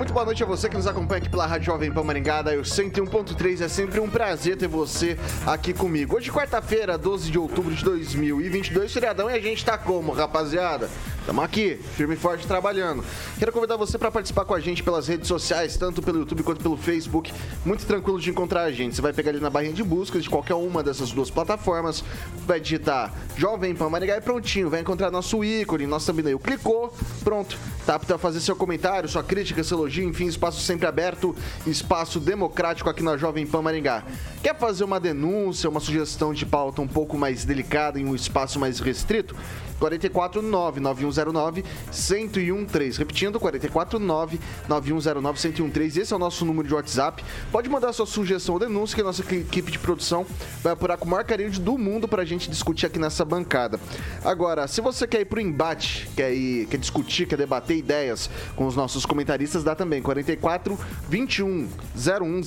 Muito boa noite a você que nos acompanha aqui pela Rádio Jovem Pan Maringá, da 101.3. É sempre um prazer ter você aqui comigo. Hoje, quarta-feira, 12 de outubro de 2022, feriadão, e a gente tá como, rapaziada? Estamos aqui, firme e forte, trabalhando. Quero convidar você para participar com a gente pelas redes sociais, tanto pelo YouTube quanto pelo Facebook. Muito tranquilo de encontrar a gente. Você vai pegar ali na barrinha de busca de qualquer uma dessas duas plataformas, vai digitar Jovem Pan Maringá e prontinho. Vai encontrar nosso ícone, nosso thumbnail. Clicou, pronto. Tá apto a fazer seu comentário, sua crítica, seu elogio, enfim, espaço sempre aberto, espaço democrático aqui na Jovem Pan Maringá. Quer fazer uma denúncia, uma sugestão de pauta um pouco mais delicada em um espaço mais restrito? 449 9109 1013. Repetindo, 449 9109 1013. Esse é o nosso número de WhatsApp. Pode mandar sua sugestão ou denúncia que a nossa equipe de produção vai apurar com o maior carinho do mundo pra gente discutir aqui nessa bancada. Agora, se você quer ir pro embate, quer ir, quer discutir, quer debater ideias com os nossos comentaristas, dá também 44 21 01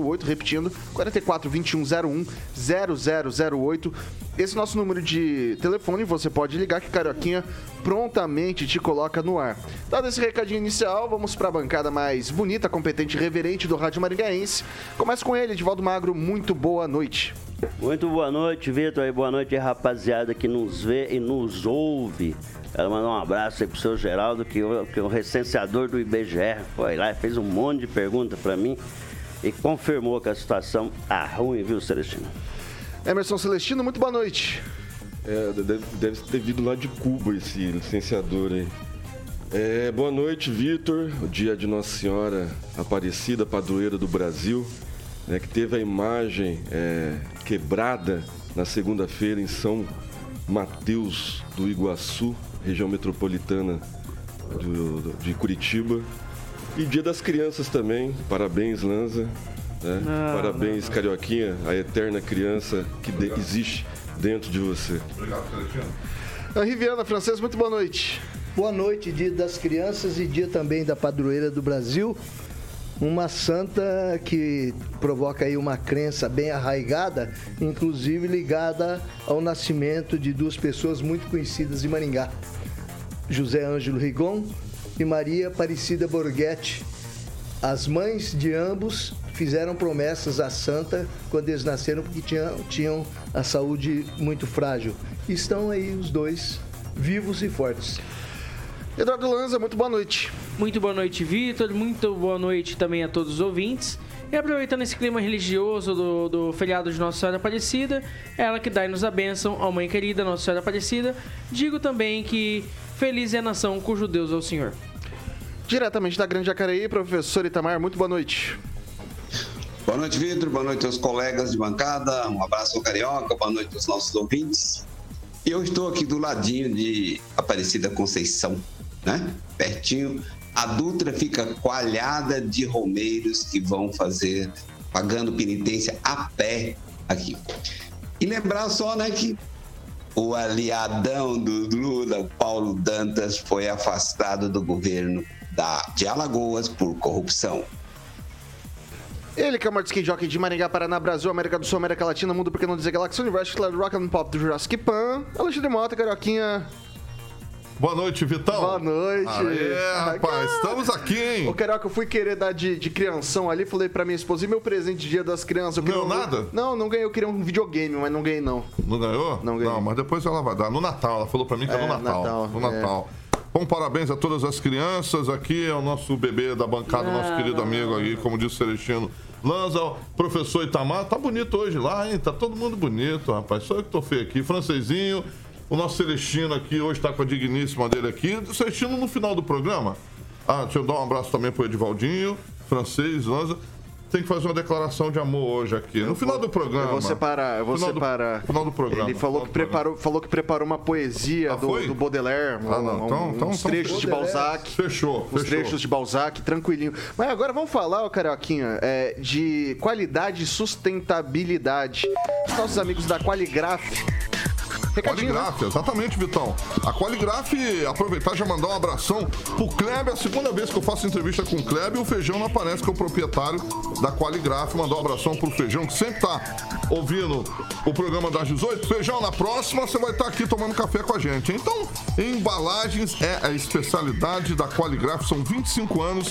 0008, repetindo, 44 21 01 0008. Esse nosso número de telefone, você pode ligar que Carioquinha prontamente te coloca no ar. Dado esse recadinho inicial, vamos para a bancada mais bonita, competente e reverente do Rádio Maringaense. Começa com ele, Edivaldo Magro, muito boa noite. Muito boa noite, Vitor, e boa noite, rapaziada que nos vê e nos ouve. Quero mandar um abraço aí pro seu Geraldo, que, que é o recenseador do IBGE foi lá e fez um monte de perguntas para mim e confirmou que a situação tá ruim, viu, Celestino? Emerson Celestino, muito boa noite. É, deve, deve ter vindo lá de Cuba esse licenciador aí. É, boa noite, Vitor. O dia de Nossa Senhora Aparecida, padroeira do Brasil, né, que teve a imagem é, quebrada na segunda-feira em São Mateus do Iguaçu, região metropolitana do, de Curitiba. E Dia das Crianças também. Parabéns, Lanza. Né? Não, Parabéns, não, Carioquinha, a eterna criança que de, existe dentro de você. Obrigado, Carioquinha. Riviana Francesa, muito boa noite. Boa noite, dia das crianças e dia também da padroeira do Brasil. Uma santa que provoca aí uma crença bem arraigada, inclusive ligada ao nascimento de duas pessoas muito conhecidas em Maringá. José Ângelo Rigon e Maria Aparecida Borghetti. As mães de ambos fizeram promessas à santa quando eles nasceram porque tinham, tinham a saúde muito frágil. Estão aí os dois vivos e fortes. Eduardo Lanza, muito boa noite. Muito boa noite, Vitor. Muito boa noite também a todos os ouvintes. E aproveitando esse clima religioso do, do feriado de Nossa Senhora Aparecida, ela que dá-nos a bênção, ó Mãe querida Nossa Senhora Aparecida, digo também que feliz é a nação cujo Deus é o Senhor. Diretamente da Grande Jacareí, professor Itamar, muito boa noite. Boa noite, Vitor. Boa noite aos colegas de bancada. Um abraço ao Carioca. Boa noite aos nossos ouvintes. Eu estou aqui do ladinho de Aparecida Conceição, né? Pertinho. A Dutra fica coalhada de romeiros que vão fazer, pagando penitência a pé aqui. E lembrar só, né, que o aliadão do Lula, Paulo Dantas, foi afastado do governo da, de Alagoas por corrupção. Ele que é o maior skate jockey de Maringá, Paraná, Brasil, América do Sul, América Latina, Mundo Porque Não Dizer Galáxia, Universo, Claro Rock and Pop do Jurassic Pan, Alexandre Mota, Carioquinha. Boa noite, Vitão. Boa noite. É, rapaz, estamos aqui, hein? Ô, Carioca, eu fui querer dar de, de crianção ali, falei pra minha esposa, e meu presente de dia das crianças? Eu ganhou um... nada? Não, não ganhei, eu queria um videogame, mas não ganhei, não. Não ganhou? Não ganhei. Não, mas depois ela vai dar. No Natal, ela falou pra mim que é, é no Natal. Natal no Natal. É. Bom, parabéns a todas as crianças. Aqui é o nosso bebê da bancada, ah, nosso querido amigo aí, como disse o Celestino Lanza, professor Itamar, tá bonito hoje lá, hein? Tá todo mundo bonito, rapaz. Só eu que tô feio aqui. Francesinho, O nosso Celestino aqui hoje está com a digníssima dele aqui. Celestino, no final do programa. Ah, deixa eu dar um abraço também pro Edivaldinho, francês, Lanza tem que fazer uma declaração de amor hoje aqui. No final do programa. Eu vou separar, eu vou final separar. Do, final do programa. Ele falou que, preparou, falou que preparou uma poesia ah, do, do, Baudelaire. Ah, não. Então, um, então, uns então, trechos de Balzac. Fechou. Uns fechou. trechos de Balzac, tranquilinho. Mas agora vamos falar, ô Carioquinha, é, de qualidade e sustentabilidade. Os nossos amigos da Recadinho, Qualigraf, né? exatamente, Vitão. A Qualigraf, aproveitar e já mandar um abração pro Kleber. A segunda vez que eu faço entrevista com o Kleber, o Feijão não aparece, que é o proprietário da Qualigraf. Mandar um abração pro Feijão, que sempre tá ouvindo o programa das 18. Feijão, na próxima você vai estar tá aqui tomando café com a gente. Então, embalagens é a especialidade da Qualigraf. São 25 anos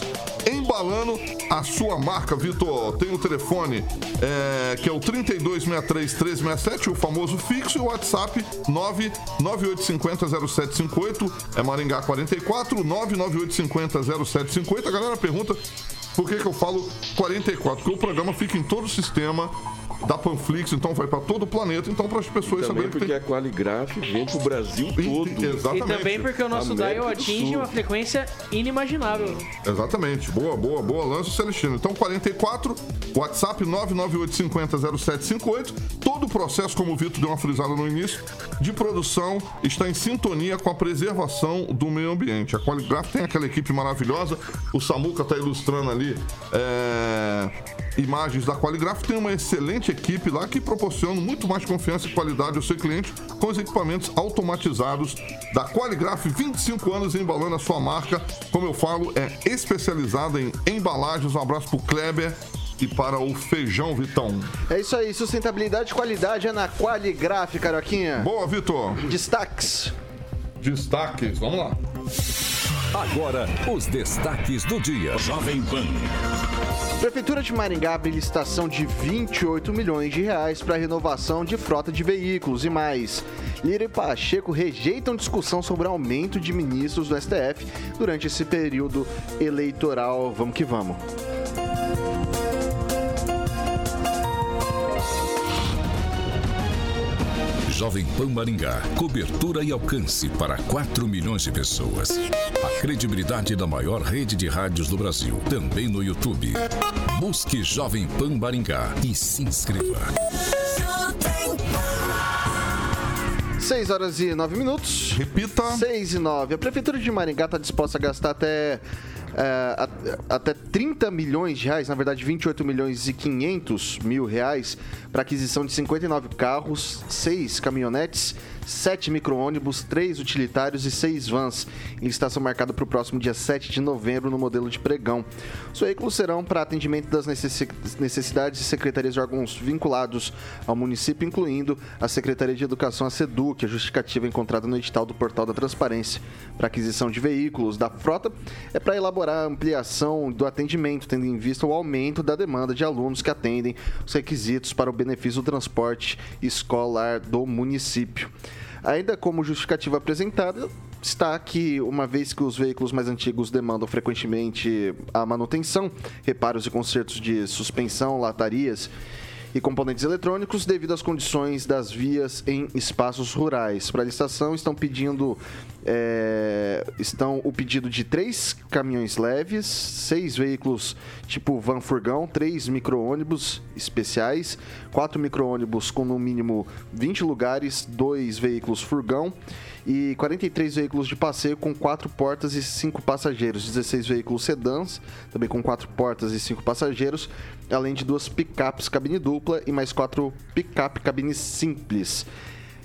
embalando a sua marca, Vitor. Tem o telefone é, que é o 3263 o famoso fixo, e o WhatsApp 998500758, é Maringá 44, 998500758. A galera pergunta por que, que eu falo 44? Porque o programa fica em todo o sistema da Panflix, então vai para todo o planeta, então para as pessoas saberem porque tem... a Qualigraf vem para o Brasil todo. Exatamente. E também porque o nosso dial atinge uma frequência inimaginável. Exatamente. Boa, boa, boa lança, Celestino. Então 44, WhatsApp 998500758. Todo o processo, como o Vitor deu uma frisada no início, de produção está em sintonia com a preservação do meio ambiente. A Qualigraf tem aquela equipe maravilhosa, o Samuca está ilustrando ali é... imagens da Qualigraf, tem uma excelente equipe lá que proporciona muito mais confiança e qualidade ao seu cliente com os equipamentos automatizados da Qualigraf, 25 anos embalando a sua marca. Como eu falo, é especializada em embalagens. Um abraço pro Kleber e para o feijão, Vitão. É isso aí, sustentabilidade e qualidade é na Qualigraf, Caroquinha. Boa, Vitor. Destaques. Destaques, vamos lá. Agora, os destaques do dia. Jovem Pan. Prefeitura de Maringá abre licitação de 28 milhões de reais para renovação de frota de veículos e mais. Lira e Pacheco rejeitam discussão sobre aumento de ministros do STF durante esse período eleitoral. Vamos que vamos. Jovem Pan Maringá. Cobertura e alcance para 4 milhões de pessoas. A credibilidade da maior rede de rádios do Brasil. Também no YouTube. Busque Jovem Pan Maringá e se inscreva. 6 horas e 9 minutos. Repita. 6 e 9. A Prefeitura de Maringá está disposta a gastar até é, até 30 milhões de reais, na verdade 28 milhões e 500 mil reais, para aquisição de 59 carros, 6 caminhonetes, 7 micro-ônibus, 3 utilitários e 6 vans, em licitação marcada para o próximo dia 7 de novembro no modelo de pregão. Os veículos serão para atendimento das necessidades de secretarias de órgãos vinculados ao município, incluindo a Secretaria de Educação, a SEDU, que a justificativa encontrada no edital do Portal da Transparência para aquisição de veículos da frota é para elaborar a ampliação do atendimento, tendo em vista o aumento da demanda de alunos que atendem os requisitos para o benefício do transporte escolar do município. Ainda como justificativa apresentada, está que, uma vez que os veículos mais antigos demandam frequentemente a manutenção, reparos e consertos de suspensão, latarias e componentes eletrônicos devido às condições das vias em espaços rurais. Para a licitação estão pedindo é, estão o pedido de três caminhões leves, seis veículos tipo van furgão, três micro-ônibus especiais, quatro micro-ônibus com no mínimo 20 lugares, dois veículos furgão e 43 veículos de passeio com quatro portas e cinco passageiros, 16 veículos sedãs, também com quatro portas e cinco passageiros, além de duas picapes cabine dupla e mais quatro picape cabine simples.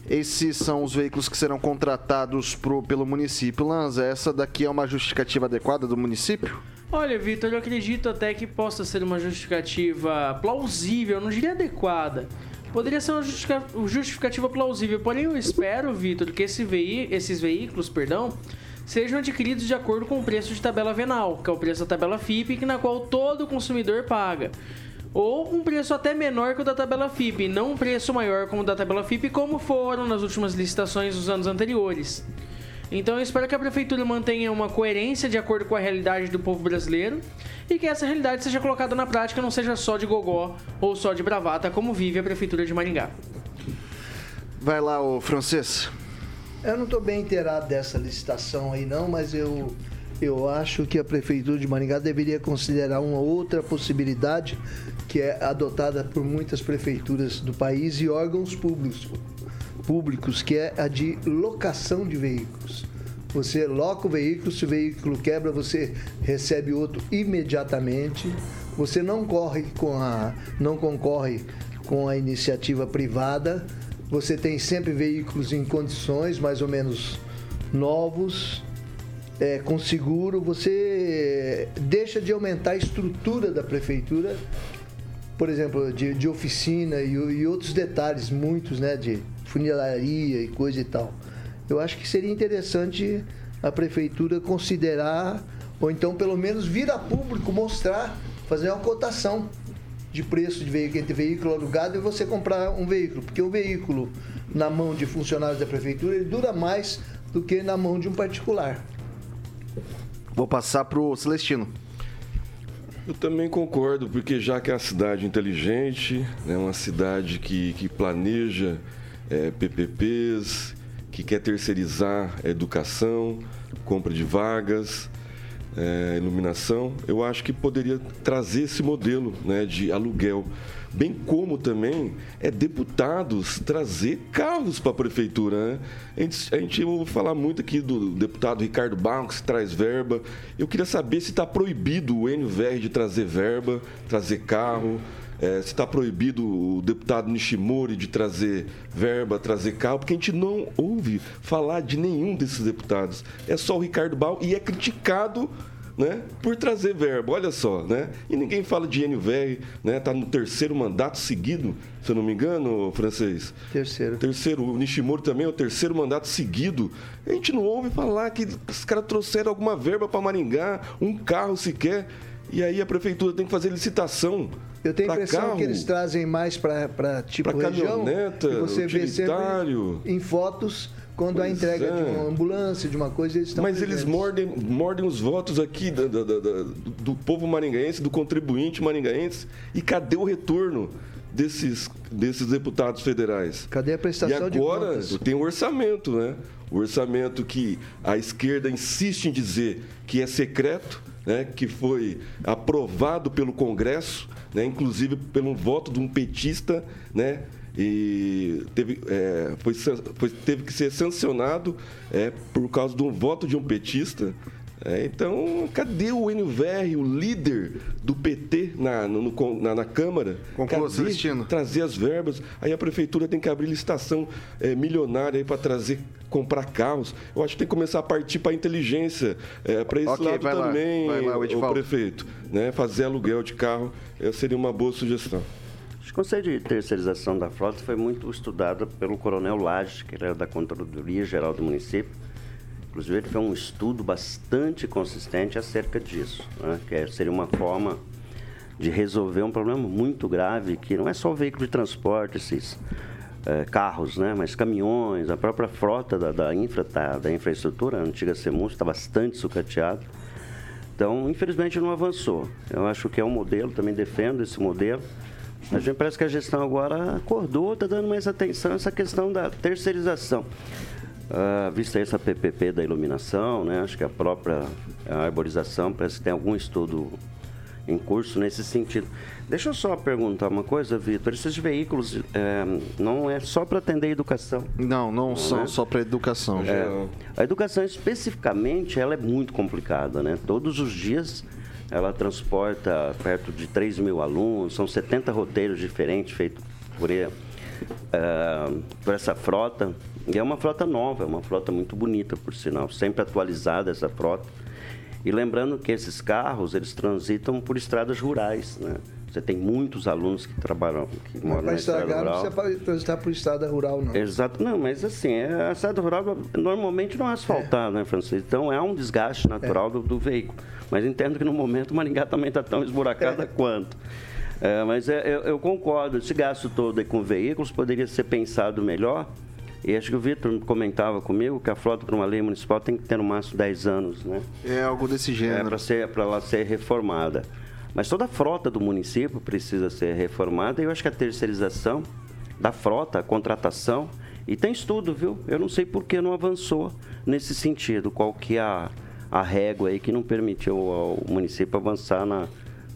Esses são os veículos que serão contratados pro, pelo município. Lanza, essa daqui é uma justificativa adequada do município? Olha, Vitor, eu acredito até que possa ser uma justificativa plausível, não diria adequada. Poderia ser uma justificativa plausível, porém eu espero, Vitor, que esse veí esses veículos, perdão, sejam adquiridos de acordo com o preço de tabela venal, que é o preço da tabela FIP, na qual todo consumidor paga. Ou um preço até menor que o da tabela FIP, não um preço maior como o da tabela FIP, como foram nas últimas licitações dos anos anteriores. Então eu espero que a prefeitura mantenha uma coerência de acordo com a realidade do povo brasileiro e que essa realidade seja colocada na prática, não seja só de gogó ou só de bravata, como vive a prefeitura de Maringá. Vai lá, o francês. Eu não estou bem inteirado dessa licitação aí não, mas eu, eu acho que a Prefeitura de Maringá deveria considerar uma outra possibilidade que é adotada por muitas prefeituras do país e órgãos públicos, públicos que é a de locação de veículos. Você loca o veículo, se o veículo quebra, você recebe outro imediatamente. Você não corre com a, não concorre com a iniciativa privada. Você tem sempre veículos em condições mais ou menos novos, é, com seguro. Você deixa de aumentar a estrutura da prefeitura, por exemplo, de, de oficina e, e outros detalhes, muitos, né, de funilaria e coisa e tal. Eu acho que seria interessante a prefeitura considerar, ou então pelo menos vir a público mostrar, fazer uma cotação de preço de veículo entre veículo alugado e você comprar um veículo, porque o veículo na mão de funcionários da prefeitura ele dura mais do que na mão de um particular. Vou passar para o Celestino. Eu também concordo, porque já que é uma cidade inteligente, é né, uma cidade que, que planeja é, PPPs, que quer terceirizar a educação, compra de vagas, é, iluminação, eu acho que poderia trazer esse modelo né, de aluguel. Bem como também é deputados trazer carros para a prefeitura. Né? A, gente, gente ouve falar muito aqui do deputado Ricardo Barros, que traz verba. Eu queria saber se está proibido o NVR de trazer verba, trazer carro. É, se está proibido o deputado Nishimori de trazer verba, trazer carro, porque a gente não ouve falar de nenhum desses deputados. É só o Ricardo Bal e é criticado né, por trazer verba, olha só, né? E ninguém fala de NVR, né? Tá no terceiro mandato seguido, se eu não me engano, francês. Terceiro. Terceiro, o Nishimori também é o terceiro mandato seguido. A gente não ouve falar que os caras trouxeram alguma verba para Maringá, um carro sequer. E aí a prefeitura tem que fazer licitação. Eu tenho a impressão carro, que eles trazem mais para tipo pra região. Caminhoneta, você vê sempre em fotos quando pois a entrega é. de uma ambulância, de uma coisa, eles estão Mas presentes. eles mordem, mordem os votos aqui do, do, do, do povo maringaense, do contribuinte maringaense. E cadê o retorno? desses, desses deputados federais. Cadê a prestação de contas? E agora tem o um orçamento, né? O orçamento que a esquerda insiste em dizer que é secreto, né? que foi aprovado pelo Congresso, né? inclusive pelo voto de um petista, né? e teve, é, foi, foi, teve que ser sancionado é, por causa de um voto de um petista. É, então, cadê o NVR, o líder do PT na, no, na, na Câmara? Conclua, cadê trazer as verbas? Aí a prefeitura tem que abrir licitação é, milionária para trazer, comprar carros. Eu acho que tem que começar a partir para a inteligência, é, para esse okay, lado também, lá, lá, o, o prefeito. Né? Fazer aluguel de carro é, seria uma boa sugestão. O conceito de terceirização da frota foi muito estudado pelo Coronel Lages, que era da Controladoria Geral do Município, Inclusive, ele fez um estudo bastante consistente acerca disso, né? que é, seria uma forma de resolver um problema muito grave, que não é só o veículo de transporte, esses é, carros, né? mas caminhões, a própria frota da, da, infra, tá, da infraestrutura, a antiga CEMUS, está bastante sucateado. Então, infelizmente, não avançou. Eu acho que é um modelo, também defendo esse modelo. A gente parece que a gestão agora acordou, está dando mais atenção a essa questão da terceirização. Uh, vista essa PPP da iluminação, né, acho que a própria arborização, parece que tem algum estudo em curso nesse sentido. Deixa eu só perguntar uma coisa, Vitor. Esses veículos é, não é só para atender a educação? Não, não, não são é? só para educação. É, a educação especificamente ela é muito complicada, né? Todos os dias ela transporta perto de 3 mil alunos, são 70 roteiros diferentes feitos por, uh, por essa frota. E é uma frota nova, é uma frota muito bonita, por sinal, sempre atualizada essa frota. E lembrando que esses carros, eles transitam por estradas rurais, né? Você tem muitos alunos que trabalham, que moram na estrada rural. Não precisa transitar por estrada rural, não. Exato. Não, mas assim, é, a estrada rural normalmente não é asfaltada, é. né, Francisco? Então é um desgaste natural é. do, do, veículo. Mas entendo que no momento o Maringá também está tão esburacada é. quanto. É, mas é, eu, eu, concordo, esse gasto todo com veículos poderia ser pensado melhor e acho que o Vitor comentava comigo que a frota para uma lei municipal tem que ter no máximo 10 anos, né? É algo desse gênero. É para ser para ela ser reformada. Mas toda a frota do município precisa ser reformada e eu acho que a terceirização da frota, a contratação, E tem estudo, viu? Eu não sei por que não avançou nesse sentido. Qual que é a, a régua aí que não permitiu ao município avançar na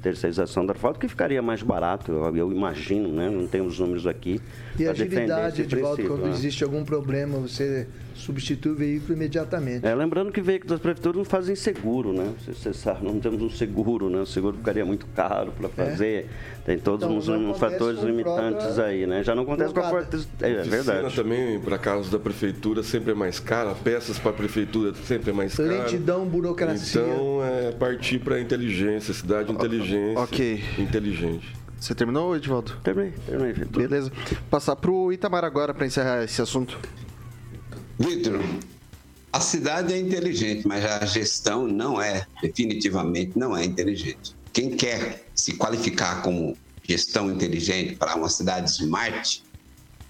terceirização da frota, que ficaria mais barato, eu, eu imagino, né? Não temos números aqui. E agilidade, Edvaldo, quando né? existe algum problema, você substitui o veículo imediatamente. É, lembrando que veículos das prefeituras não fazem seguro, né? Você, sabe, não temos um seguro, né? O seguro ficaria muito caro para é. fazer. É. Tem todos então, uns fatores limitantes aí, né? Já não acontece com a porta. É, é verdade. também, para carros da prefeitura, sempre é mais cara. Peças para a prefeitura sempre é mais caro. Lentidão, burocracia. Então, é partir para a inteligência, cidade inteligência. Ok. Inteligente. Você terminou, Edvaldo? Terminei, terminei. Beleza. Passar para o Itamar agora para encerrar esse assunto. Vitor, a cidade é inteligente, mas a gestão não é, definitivamente não é inteligente. Quem quer se qualificar como gestão inteligente para uma cidade smart,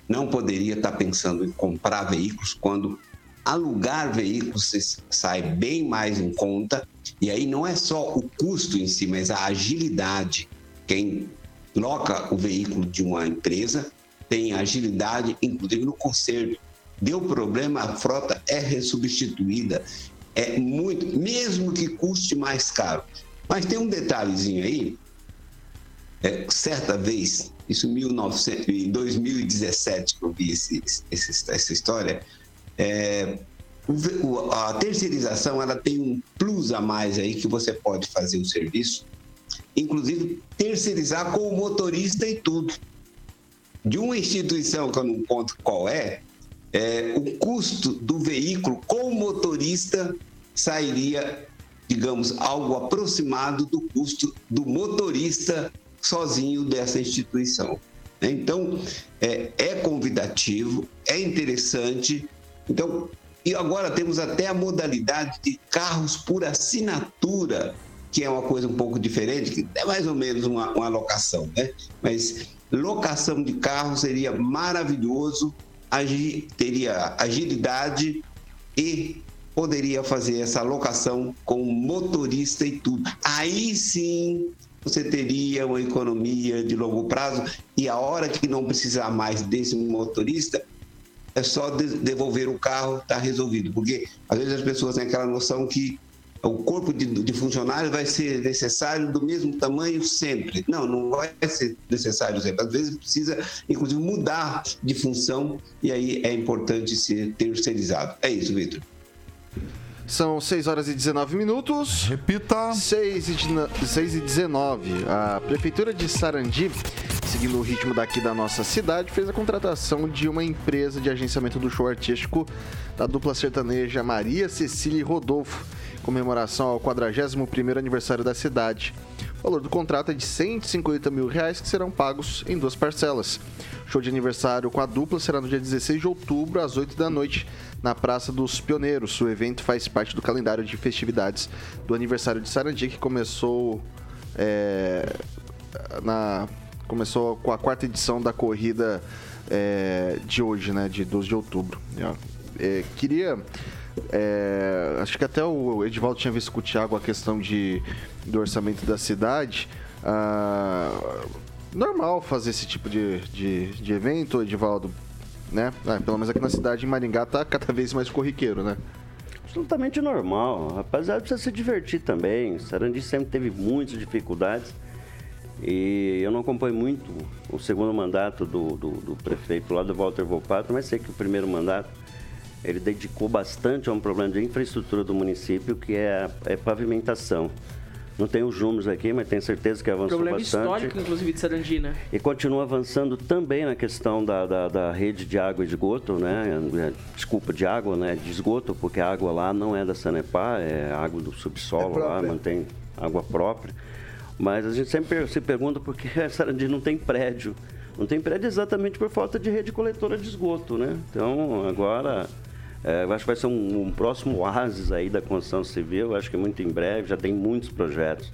não poderia estar pensando em comprar veículos quando alugar veículos sai bem mais em conta. E aí não é só o custo em si, mas a agilidade. Quem loca o veículo de uma empresa tem agilidade, inclusive no conserto deu problema, a frota é ressubstituída. É muito, mesmo que custe mais caro. Mas tem um detalhezinho aí. É, certa vez, isso em 1900, em 2017 que eu vi esse, esse, essa história, é, a terceirização ela tem um plus a mais aí que você pode fazer o serviço, inclusive terceirizar com o motorista e tudo. De uma instituição que eu não conto qual é, é, o custo do veículo com o motorista sairia, digamos, algo aproximado do custo do motorista sozinho dessa instituição. Né? Então, é, é convidativo, é interessante. Então, e agora temos até a modalidade de carros por assinatura, que é uma coisa um pouco diferente, que é mais ou menos uma, uma locação, né? Mas locação de carro seria maravilhoso agi, teria agilidade e poderia fazer essa locação com motorista e tudo. Aí sim você teria uma economia de longo prazo e a hora que não precisar mais desse motorista é só devolver o carro, está resolvido. Porque às vezes as pessoas têm aquela noção que o corpo de, de funcionários vai ser necessário do mesmo tamanho sempre. Não, não vai ser necessário sempre. Às vezes precisa, inclusive, mudar de função e aí é importante ser terceirizado. É isso, Vitor. São 6 horas e 19 minutos. Repita. 6 e, 6 e 19. A Prefeitura de Sarandi, seguindo o ritmo daqui da nossa cidade, fez a contratação de uma empresa de agenciamento do show artístico da dupla sertaneja Maria Cecília e Rodolfo comemoração ao 41º aniversário da cidade. O valor do contrato é de 150 mil reais que serão pagos em duas parcelas. Show de aniversário com a dupla será no dia 16 de outubro, às 8 da noite, na Praça dos Pioneiros. O evento faz parte do calendário de festividades do aniversário de Sarandi, que começou é, na, começou com a quarta edição da corrida é, de hoje, né, de 12 de outubro. É, queria é, acho que até o Edivaldo tinha visto com o Thiago a questão de, do orçamento da cidade. Ah, normal fazer esse tipo de, de, de evento, Edivaldo, né? Ah, pelo menos aqui na cidade, em Maringá, tá cada vez mais corriqueiro, né? Absolutamente normal. Rapaziada, precisa se divertir também. Sarandi sempre teve muitas dificuldades. E eu não acompanho muito o segundo mandato do, do, do prefeito lá do Walter Volpato, mas sei que o primeiro mandato ele dedicou bastante a um problema de infraestrutura do município, que é a é pavimentação. Não tenho os números aqui, mas tenho certeza que avançou problema bastante. Problema histórico, inclusive, de Sarandi, né? E continua avançando também na questão da, da, da, rede de água e esgoto, né? Desculpa, de água, né? De esgoto, porque a água lá não é da Sanepar, é água do subsolo é lá, mantém água própria. Mas a gente sempre se pergunta por que Sarandi não tem prédio. Não tem prédio exatamente por falta de rede coletora de esgoto, né? Então, agora é, eu acho que vai ser um, um, próximo oásis aí da construção civil, eu acho que muito em breve, já tem muitos projetos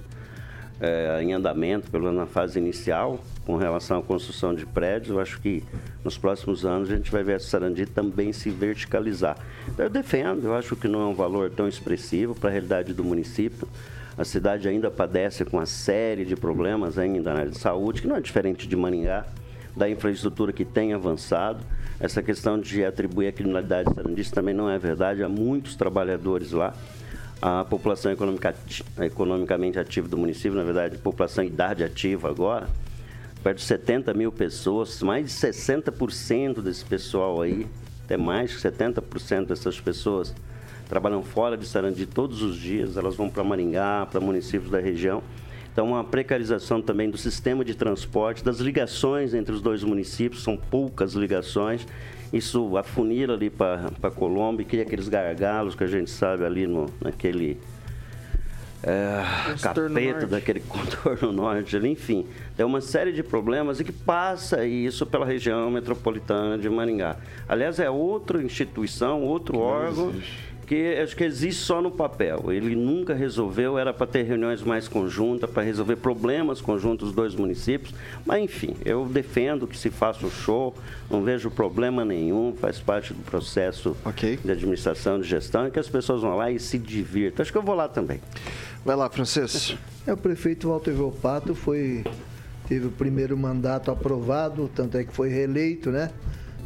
é, em andamento, pelo menos na fase inicial, com relação à construção de prédios. Eu acho que nos próximos anos a gente vai ver a Sarandi também se verticalizar. Então, eu defendo, eu acho que não é um valor tão expressivo para a realidade do município. A cidade ainda padece com uma série de problemas ainda na área de saúde, que não é diferente de Maringá da infraestrutura que tem avançado. Essa questão de atribuir a criminalidade sarandista também não é verdade. Há muitos trabalhadores lá. A população economica, economicamente ativa do município, na verdade, população idade ativa agora, perto de 70 mil pessoas, mais de 60% desse pessoal aí, até mais de 70% dessas pessoas trabalham fora de Sarandi todos os dias, elas vão para Maringá, para municípios da região. Então, uma precarização também do sistema de transporte, das ligações entre os dois municípios, são poucas ligações. Isso afunila ali para Colômbia e cria aqueles gargalos que a gente sabe ali no, naquele é, capeta daquele contorno norte, enfim, tem uma série de problemas e que passa isso pela região metropolitana de Maringá. Aliás, é outra instituição, outro que órgão que acho que existe só no papel. Ele nunca resolveu, era para ter reuniões mais conjuntas, para resolver problemas conjuntos dos dois municípios. Mas, enfim, eu defendo que se faça o show, não vejo problema nenhum, faz parte do processo okay. de administração, de gestão, e que as pessoas vão lá e se divirtam. Acho que eu vou lá também. Vai lá, Francisco. É, o prefeito Walter Volpato foi, teve o primeiro mandato aprovado, tanto é que foi reeleito, né?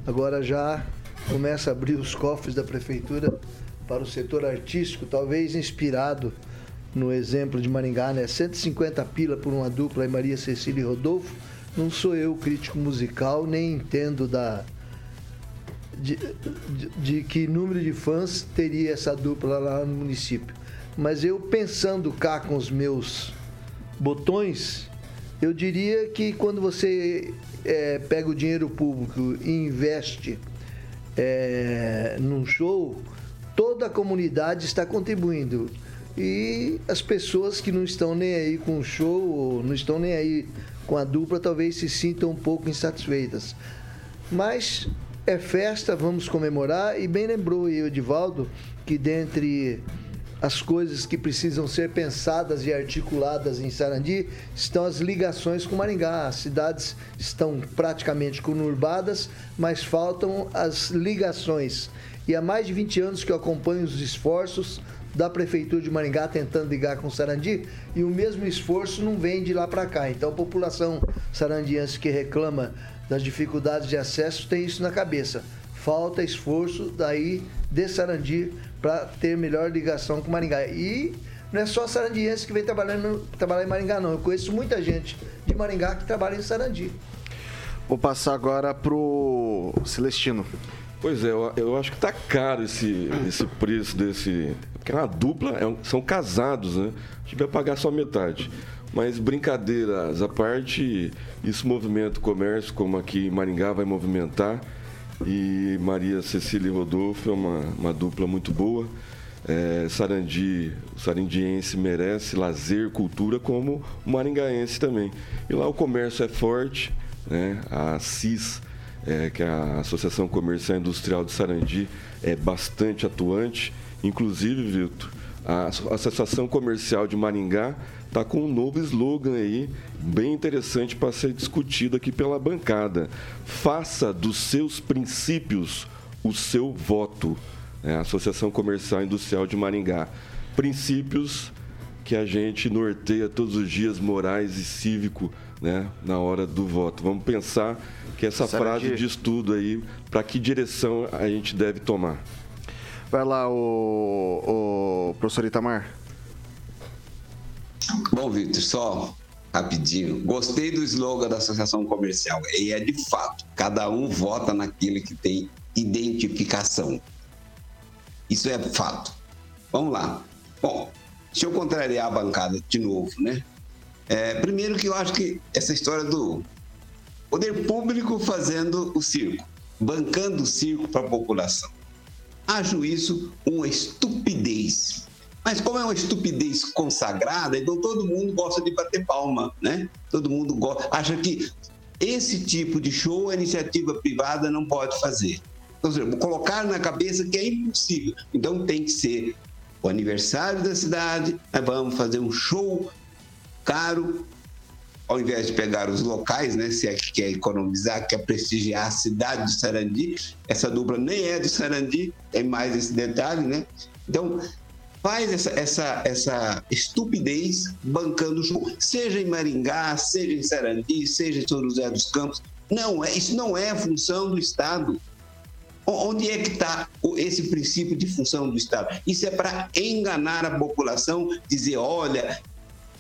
Agora já começa a abrir os cofres da prefeitura para o setor artístico, talvez inspirado no exemplo de Maringá, né? 150 pila por uma dupla e Maria Cecília e Rodolfo. Não sou eu crítico musical, nem entendo da de, de, de que número de fãs teria essa dupla lá no município. Mas eu pensando cá com os meus botões, eu diria que quando você é, pega o dinheiro público e investe é, num show, toda a comunidade está contribuindo. E as pessoas que não estão nem aí com o show, não estão nem aí com a dupla, talvez se sintam um pouco insatisfeitas. Mas é festa, vamos comemorar. E bem lembrou o Edivaldo que dentre as coisas que precisam ser pensadas e articuladas em Sarandi estão as ligações com Maringá. As cidades estão praticamente conurbadas, mas faltam as ligações e há mais de 20 anos que eu acompanho os esforços da Prefeitura de Maringá tentando ligar com Sarandi e o mesmo esforço não vem de lá para cá. Então a população sarandiense que reclama das dificuldades de acesso tem isso na cabeça. Falta esforço daí de Sarandi para ter melhor ligação com Maringá. E não é só sarandiense que vem trabalhando trabalhar em Maringá, não. Eu conheço muita gente de Maringá que trabalha em Sarandi. Vou passar agora pro Celestino. Pois é, eu, eu acho que tá caro esse, esse preço desse. Porque é uma dupla, é um, são casados, né? A gente vai pagar só metade. Mas brincadeiras à parte, isso movimenta o comércio, como aqui em Maringá vai movimentar. E Maria Cecília Rodolfo é uma, uma dupla muito boa. É, Sarandi, o sarandiense merece lazer, cultura, como o maringaense também. E lá o comércio é forte, né? a CIS é, que a Associação Comercial Industrial de Sarandi é bastante atuante. Inclusive, Vitor, a Associação Comercial de Maringá está com um novo slogan aí, bem interessante para ser discutido aqui pela bancada. Faça dos seus princípios o seu voto. É Associação Comercial Industrial de Maringá. Princípios que a gente norteia todos os dias, morais e cívico, né, na hora do voto. Vamos pensar que essa frase de... diz tudo aí, para que direção a gente deve tomar. Vai lá, o, o professor Itamar. Bom, Vitor, só rapidinho. Gostei do slogan da Associação Comercial. E é de fato, cada um vota naquilo que tem identificação. Isso é fato. Vamos lá. Bom, deixa eu contrariar a bancada de novo, né? É, primeiro que eu acho que essa história do poder público fazendo o circo, bancando o circo para a população. Acho isso uma estupidez. Mas como é uma estupidez consagrada, então todo mundo gosta de bater palma, né? Todo mundo gosta, acha que esse tipo de show a iniciativa privada não pode fazer. Então, colocar na cabeça que é impossível. Então tem que ser o aniversário da cidade, nós vamos fazer um show caro, ao invés de pegar os locais, né, se é que quer economizar, quer prestigiar a cidade de Sarandi, essa dupla nem é do Sarandi, tem mais esse detalhe, né? Então, faz essa, essa, essa estupidez bancando o show, seja em Maringá, seja em Sarandi, seja em São José dos Campos, Não, é, isso não é função do Estado. Onde é que está esse princípio de função do Estado? Isso é para enganar a população, dizer, olha,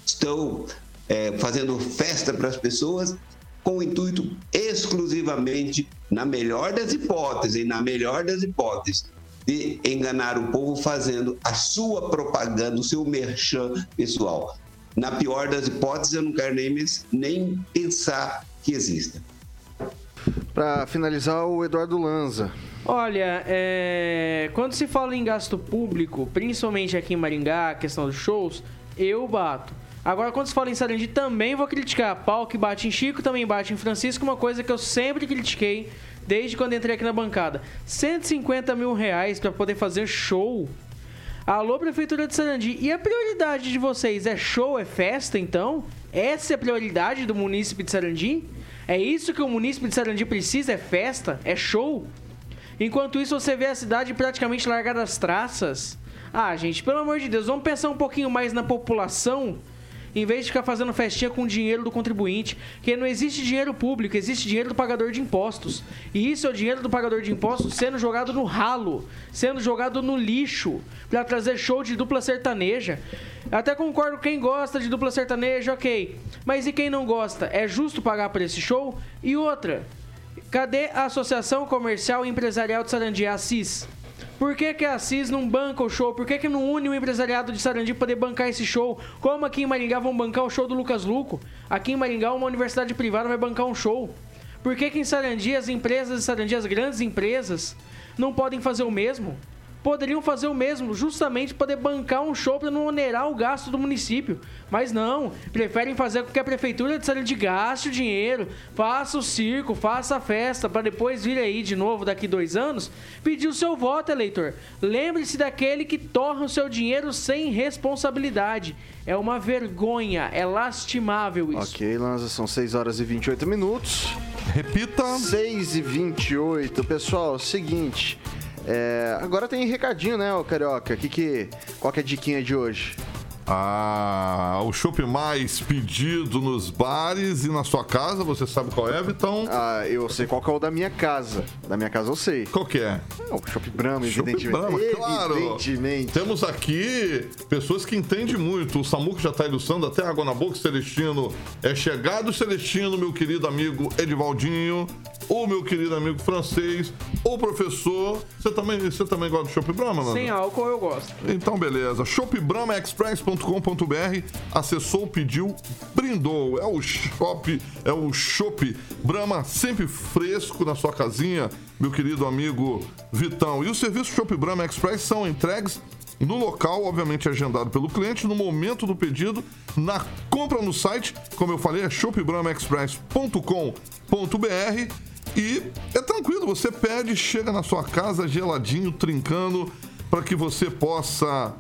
estou é, fazendo festa para as pessoas com o intuito exclusivamente, na melhor das hipóteses, na melhor das hipóteses, de enganar o povo fazendo a sua propaganda, o seu merchan pessoal. Na pior das hipóteses, eu não quero nem, nem pensar que exista. Para finalizar, o Eduardo Lanza. Olha, é... quando se fala em gasto público, principalmente aqui em Maringá, a questão dos shows, eu bato. Agora, quando se fala em Sarandi, também vou criticar. Pau que bate em Chico, também bate em Francisco, uma coisa que eu sempre critiquei desde quando entrei aqui na bancada. 150 mil reais para poder fazer show. Alô, Prefeitura de Sarandi. E a prioridade de vocês é show, é festa, então? Essa é a prioridade do munícipe de Sarandi? É isso que o munícipe de Sarandi precisa? É festa? É show? Enquanto isso, você vê a cidade praticamente largada às traças. Ah, gente, pelo amor de Deus, vamos pensar um pouquinho mais na população em vez de ficar fazendo festinha com dinheiro do contribuinte, que não existe dinheiro público, existe dinheiro do pagador de impostos. E isso é o dinheiro do pagador de impostos sendo jogado no ralo, sendo jogado no lixo, para trazer show de dupla sertaneja. Até concordo quem gosta de dupla sertaneja, ok. Mas e quem não gosta? É justo pagar por esse show? E outra, cadê a Associação Comercial e Empresarial de Sarandi, a CIS? Por que, que a CIS não banca o show? Por que, que não une o empresariado de Sarandi para poder bancar esse show? Como aqui em Maringá vão bancar o show do Lucas Luco? Aqui em Maringá uma universidade privada vai bancar um show. Por que, que em Sarandi as empresas de Sarandi, as grandes empresas, não podem fazer o mesmo? Poderiam fazer o mesmo, justamente poder bancar um show para não onerar o gasto do município. Mas não, preferem fazer com que a prefeitura de Sarandi gaste o dinheiro, faça o circo, faça a festa, para depois vir aí de novo daqui dois anos pedir o seu voto, eleitor. Lembre-se daquele que torna o seu dinheiro sem responsabilidade. É uma vergonha, é lastimável isso. Ok, Lanza, são 6 horas e 28 minutos. Repita. 6 e 28. Pessoal, seguinte. É, agora tem recadinho, né, o Carioca? Que, que, qual que é a diquinha de hoje? Ah, o chopp mais pedido nos bares e na sua casa, você sabe qual é, Vitão? Ah, eu sei qual que é o da minha casa. Da minha casa eu sei. Qual que é? É o Chopp Brahma, Chopp evidentemente. Brahma, claro. Evidentemente. Temos aqui pessoas que entendem muito. O Samuco já está ilustrando até água na boca. Celestino é chegado. Celestino, meu querido amigo Edivaldinho, o meu querido amigo francês, o professor. Você também, você também gosta do Chopp Brahma, Nando? Sem álcool eu gosto. Então, beleza. shopbramaexpress.com.br Acessou, pediu, brindou. É o shop, é o Chopp Brahma, sempre fresco na sua casinha, meu querido amigo Vitão. E os serviços Chopp Brahma Express são entregues no local, obviamente agendado pelo cliente, no momento do pedido, na compra no site, como eu falei, é shopbramaexpress.com.br e é tranquilo, você pede, chega na sua casa geladinho, trincando, para que você possa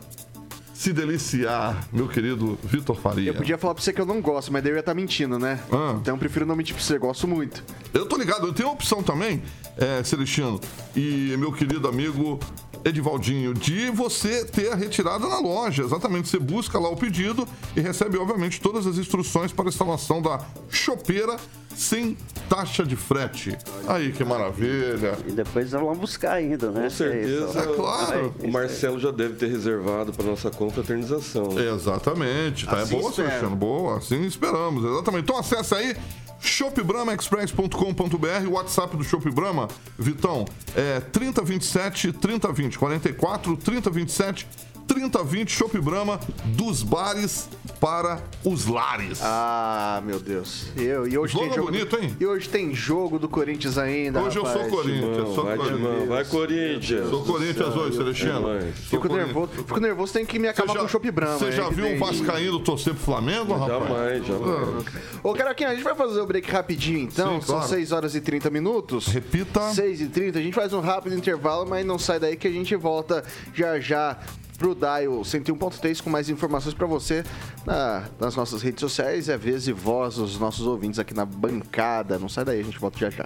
se deliciar, meu querido Vitor Faria. Eu podia falar pra você que eu não gosto, mas daí eu ia estar mentindo, né? Ah. Então eu prefiro não mentir pra você, gosto muito. Eu tô ligado, eu tenho opção também, é, Celestino e meu querido amigo Edivaldinho, de você ter a retirada na loja. Exatamente, você busca lá o pedido e recebe, obviamente, todas as instruções para a instalação da chopeira sem taxa de frete. Aí, que maravilha. E depois vão buscar ainda, né? Com certeza, É claro. o Marcelo já deve ter reservado para nossa confraternização. né? Exatamente, tá? Assim é boa, espero. Boa, assim esperamos, exatamente. Então acessa aí shopbramaexpress.com.br, o WhatsApp do Shop Brahma, Vitão, é 3027 3020, 44 3027 3020, Shop Brahma, dos bares para os lares. Ah, meu Deus. Eu, e hoje Jogo tem jogo. bonito, hein? E hoje tem jogo do Corinthians ainda. Hoje eu sou rapaz. Corinthians, Não, sou vai, Corinthians. vai Corinthians. Sou Corinthians hoje. É. Sou Fico nervoso, fico nervoso, tem que me acabar com o Chopp Brahma. Você é já viu um evidente. Vascaíno torcer pro Flamengo, rapaz? Jamais, jamais. Ô, Caroquinha, a gente vai fazer o break rapidinho então. Sim, São claro. 6 horas e 30 minutos. Repita. 6 e 30 a gente faz um rápido intervalo, mas não sai daí que a gente volta já já pro Dial 101.3 com mais informações pra você na- nas nossas redes sociais e a vez e voz dos nossos ouvintes aqui na bancada. Não sai daí, a gente volta já já.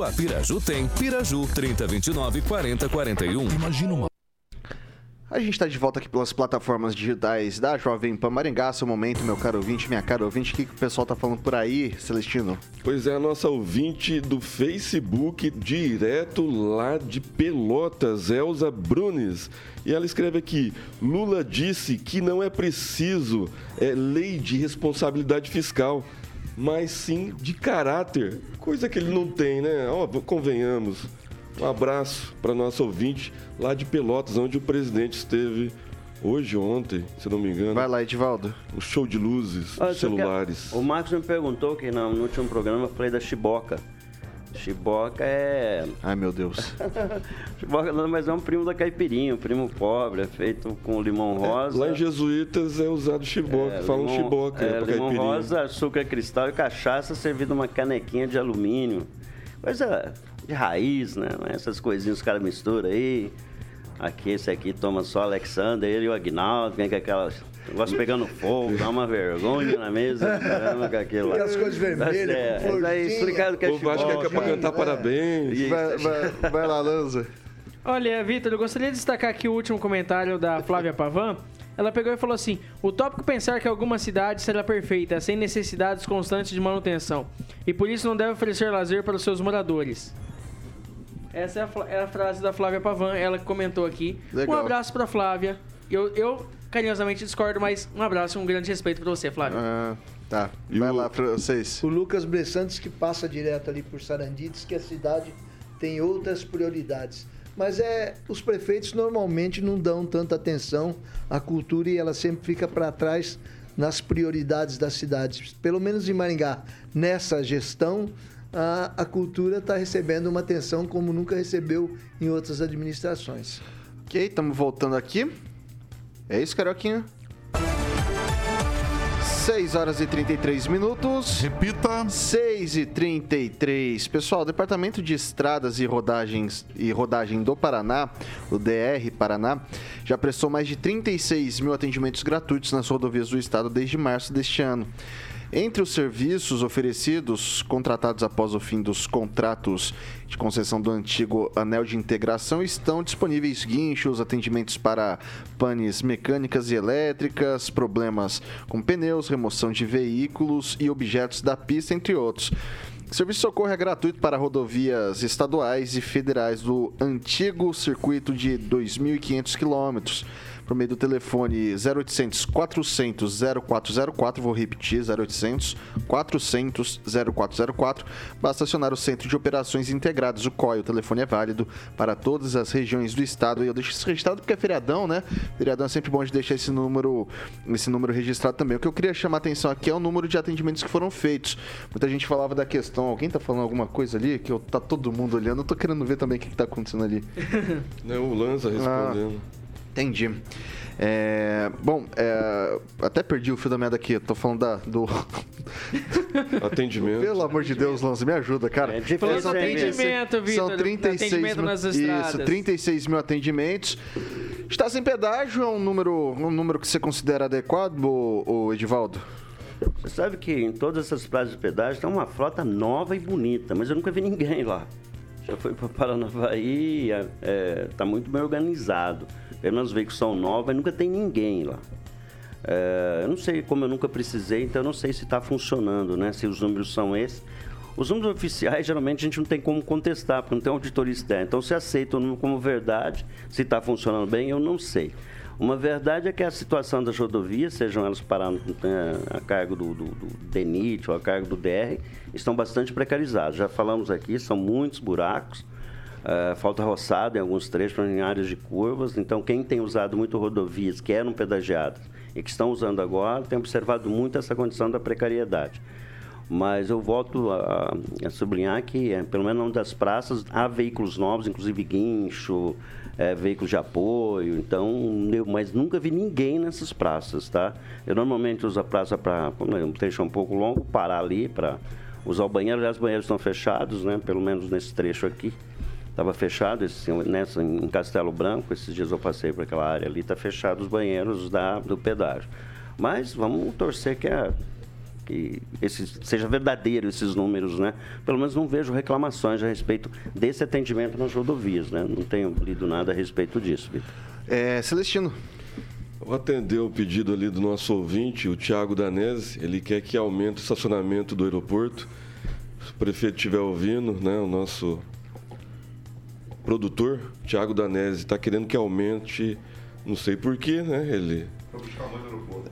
a Piraju tem. Piraju 3029 4041. Imagina uma A gente está de volta aqui pelas plataformas digitais da Jovem Pan Maringá. Seu momento, meu caro ouvinte, minha cara ouvinte. O que, que o pessoal tá falando por aí, Celestino? Pois é, a nossa ouvinte do Facebook, direto lá de Pelotas, Elza Brunes. E ela escreve aqui: Lula disse que não é preciso é, lei de responsabilidade fiscal, mas sim de caráter. Coisa que ele não tem, né? Ó, convenhamos. Um abraço para nosso ouvinte lá de Pelotas, onde o presidente esteve hoje, ontem, se não me engano. Vai lá, Edivaldo. O show de luzes, Olha, que celulares. O Marcos me perguntou que no, no último programa eu falei da Chiboca. Chiboca é. Ai, meu Deus. Chiboca nada mais é um primo da caipirinha, um primo pobre, é feito com limão rosa. Lá em Jesuítas é usado chiboca, É, falam limão- chiboca é, pra limão caipirinha. rosa, açúcar cristal e cachaça servido numa canequinha de alumínio. Coisa de raiz, né? Não é Essas coisinhas que os caras misturam aí. Aqui, esse aqui toma só Alexander, ele e o Agnaldo, vem com aquelas negócio pegando fogo, dá uma vergonha na mesa, caramba, com aquilo lá. Aquelas coisas vermelhas, É, com florzinha. explicado que é O povo acha que é pra cantar parabéns. Isso. Vai, vai- vai lá, Lanza. Olha, Vitor, eu gostaria de destacar aqui o último comentário da Flávia Pavan. Ela pegou e falou assim: o tópico pensar que alguma cidade será perfeita, sem necessidades constantes de manutenção, e por isso não deve oferecer lazer para os seus moradores. Essa é a, é a frase da Flávia Pavan, ela que comentou aqui. Legal. Um abraço pra Flávia. Eu, eu carinhosamente discordo, mas um abraço e um grande respeito pra você, Flávia. Ah, tá. E Vai o- lá pra vocês. O Lucas Bressantes, que passa direto ali por Sarandi, diz que a cidade tem outras prioridades. Mas é, os prefeitos normalmente não dão tanta atenção à cultura e ela sempre fica para trás nas prioridades das cidades. Pelo menos em Maringá, nessa gestão, a, a cultura está recebendo uma atenção como nunca recebeu em outras administrações. Ok, estamos voltando aqui. É isso, Carioquinha? 6 horas e 33 minutos. Repita. 6 e 33. Pessoal, o Departamento de Estradas e Rodagens e Rodagem do Paraná, o DR Paraná, já prestou mais de 36 mil atendimentos gratuitos nas rodovias do estado desde março deste ano. Entre os serviços oferecidos, contratados após o fim dos contratos de concessão do antigo anel de integração, estão disponíveis guinchos, atendimentos para panes mecânicas e elétricas, problemas com pneus, remoção de veículos e objetos da pista, entre outros. O serviço de socorro é gratuito para rodovias estaduais e federais do antigo circuito de 2.500 quilômetros por meio do telefone 0800 400 0404, vou repetir, 0800 400 0404. Basta acionar o Centro de Operações Integradas, o COI. O telefone é válido para todas as regiões do estado. E eu deixo isso registrado porque é feriadão, né? Feriadão é sempre bom de deixar esse número, esse número registrado também. O que eu queria chamar a atenção aqui é o número de atendimentos que foram feitos. Muita gente falava da questão, alguém tá falando alguma coisa ali que eu, tá todo mundo olhando. Eu tô querendo ver também o que, que tá acontecendo ali. Né, o Lanza respondendo. Entendi. É, bom, é, até perdi o fio da meada aqui. Tô falando da, do. Atendimento. Pelo amor de Deus, Lanza, me ajuda, cara. É Falando São atendimento, Vitor. São 36 atendimento mil, nas isso, estradas. 36 mil atendimentos. Está sem pedágio, é um número, um número que você considera adequado, ô, ô Edivaldo? Você sabe que em todas essas praias de pedágio tem uma frota nova e bonita, mas eu nunca vi ninguém lá. Já foi para Paranavaí, é, tá muito bem organizado. Pelo menos os veículos são novos, mas nunca tem ninguém lá. É, eu não sei, como eu nunca precisei, então eu não sei se está funcionando, né? Se os números são esses. Os números oficiais, geralmente, a gente não tem como contestar, porque não tem auditoria externa. Então, se aceita o número como verdade, se está funcionando bem, eu não sei. Uma verdade é que a situação das rodovias, sejam elas paradas né, a cargo do, do, do DENIT ou a cargo do DR, estão bastante precarizadas. Já falamos aqui, são muitos buracos, eh, falta roçado em alguns trechos, em áreas de curvas. Então, quem tem usado muito rodovias que eram pedagiadas e que estão usando agora, tem observado muito essa condição da precariedade. Mas eu volto a, a sublinhar que, é, pelo menos das praças, há veículos novos, inclusive guincho, é, veículos de apoio. Então, eu, mas nunca vi ninguém nessas praças, tá? Eu normalmente uso a praça para, é um trecho um pouco longo, parar ali para usar o banheiro. Aliás, os banheiros estão fechados, né? Pelo menos nesse trecho aqui. Estava fechado esse, nessa, em Castelo Branco. Esses dias eu passei por aquela área ali, está fechado os banheiros da, do pedágio. Mas vamos torcer que, a, que esse, seja verdadeiro esses números, né? Pelo menos não vejo reclamações a respeito desse atendimento nas rodovias, né? Não tenho lido nada a respeito disso, Vitor. É, Celestino. Vou atender o pedido ali do nosso ouvinte, o Tiago Danese. Ele quer que aumente o estacionamento do aeroporto. Se o prefeito estiver ouvindo, né, o nosso produtor, Tiago Danese, está querendo que aumente, não sei porquê, né? Ele.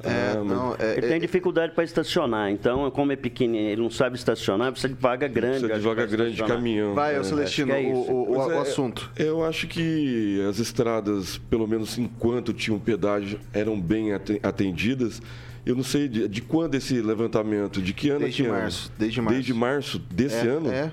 É, Ah, não, é, ele tem dificuldade para estacionar, então, como é pequenininho, ele não sabe estacionar, precisa de vaga grande. Precisa de vaga grande de caminhão. Vai, ô É. Celestino, é o, o- Pois o é, assunto. Eu acho que as estradas, pelo menos enquanto tinham pedágio, eram bem ate- atendidas. Eu não sei de, de quando esse levantamento, de que ano Desde que ano? março, desde março. Desde março desse É, ano? É.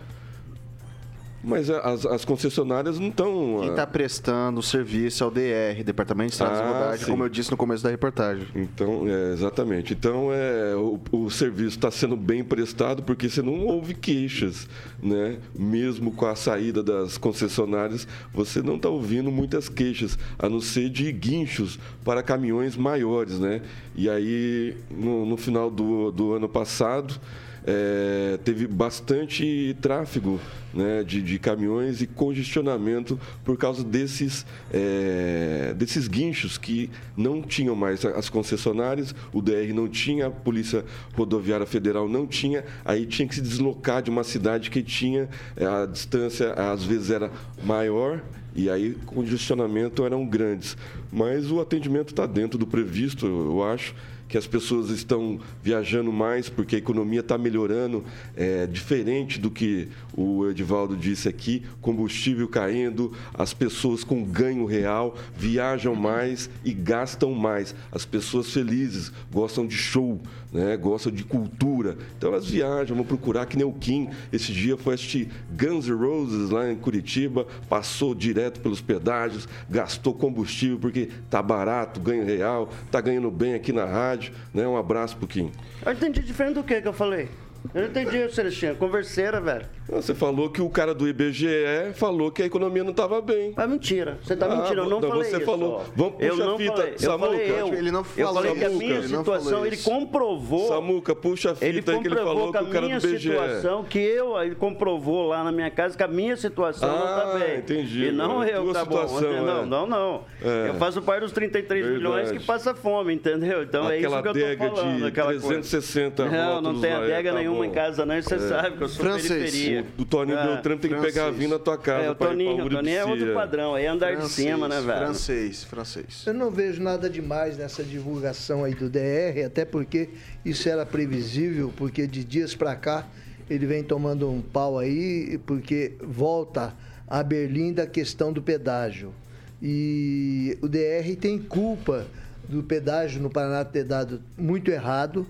Mas as, as concessionárias não estão. Quem está prestando o serviço é o DR, Departamento de Estradas Ah, e Rodagem, como eu disse no começo da reportagem. Então, é, exatamente. Então, é, o, o serviço está sendo bem prestado porque você não ouve queixas, né? Mesmo com a saída das concessionárias, você não está ouvindo muitas queixas, a não ser de guinchos para caminhões maiores, né? E aí, no, no final do, do ano passado, é, teve bastante tráfego né, de, de caminhões e congestionamento por causa desses, é, desses guinchos que não tinham mais as concessionárias, o DR não tinha, a Polícia Rodoviária Federal não tinha, aí tinha que se deslocar de uma cidade que tinha, é, a distância às vezes era maior e aí congestionamento eram grandes. Mas o atendimento está dentro do previsto, eu acho que as pessoas estão viajando mais porque a economia está melhorando, é, diferente do que o Edivaldo disse aqui, combustível caindo, as pessoas com ganho real viajam mais e gastam mais. As pessoas felizes gostam de show, né? gostam de cultura, então elas viajam, vão procurar que nem o Kim. Esse dia foi assistir Guns N' Roses lá em Curitiba, passou direto pelos pedágios, gastou combustível porque tá barato, ganho real, tá ganhando bem aqui na rádio, né? Um abraço pro Kim. Eu entendi diferente do que que eu falei. Eu não entendi, Celestino. Converseira, velho. Você falou que o cara do IBGE falou que a economia não estava bem. É mentira. Você tá Ah, mentindo. Eu não, não, falei você isso. falou. Vamos eu puxa a não fita, falei. Eu Samuca. falei eu. Ele não eu falou falei que a minha ele não situação, ele isso. comprovou. Samuca, puxa a fita Ele aí que ele comprovou falou que o cara do minha IBGE. situação, que eu, ele comprovou lá na minha casa que a minha situação não Ah, tá bem. entendi, E não agora. eu, Tua tá bom. situação, Não, é. não, não. É. Eu faço parte dos 33 Verdade. milhões que passa fome, entendeu? Então é isso Aquela que eu tô falando. de aquela coisa. 360 Não, não tem é, adega tá nenhuma em casa, não. E você sabe que eu sou Francês, periferia. O Toninho É. Beltrame tem que pegar a francês. vir na tua casa É, o pra ir pra Toninho, o Toninho é outro padrão. Aí é andar de Francês, cima, né, velho? Francês, francês. Eu não vejo nada demais nessa divulgação aí do DR, até porque isso era previsível, porque de dias para cá ele vem tomando um pau aí, porque volta a Berlim da questão do pedágio. E o DR tem culpa do pedágio no Paraná ter dado muito errado,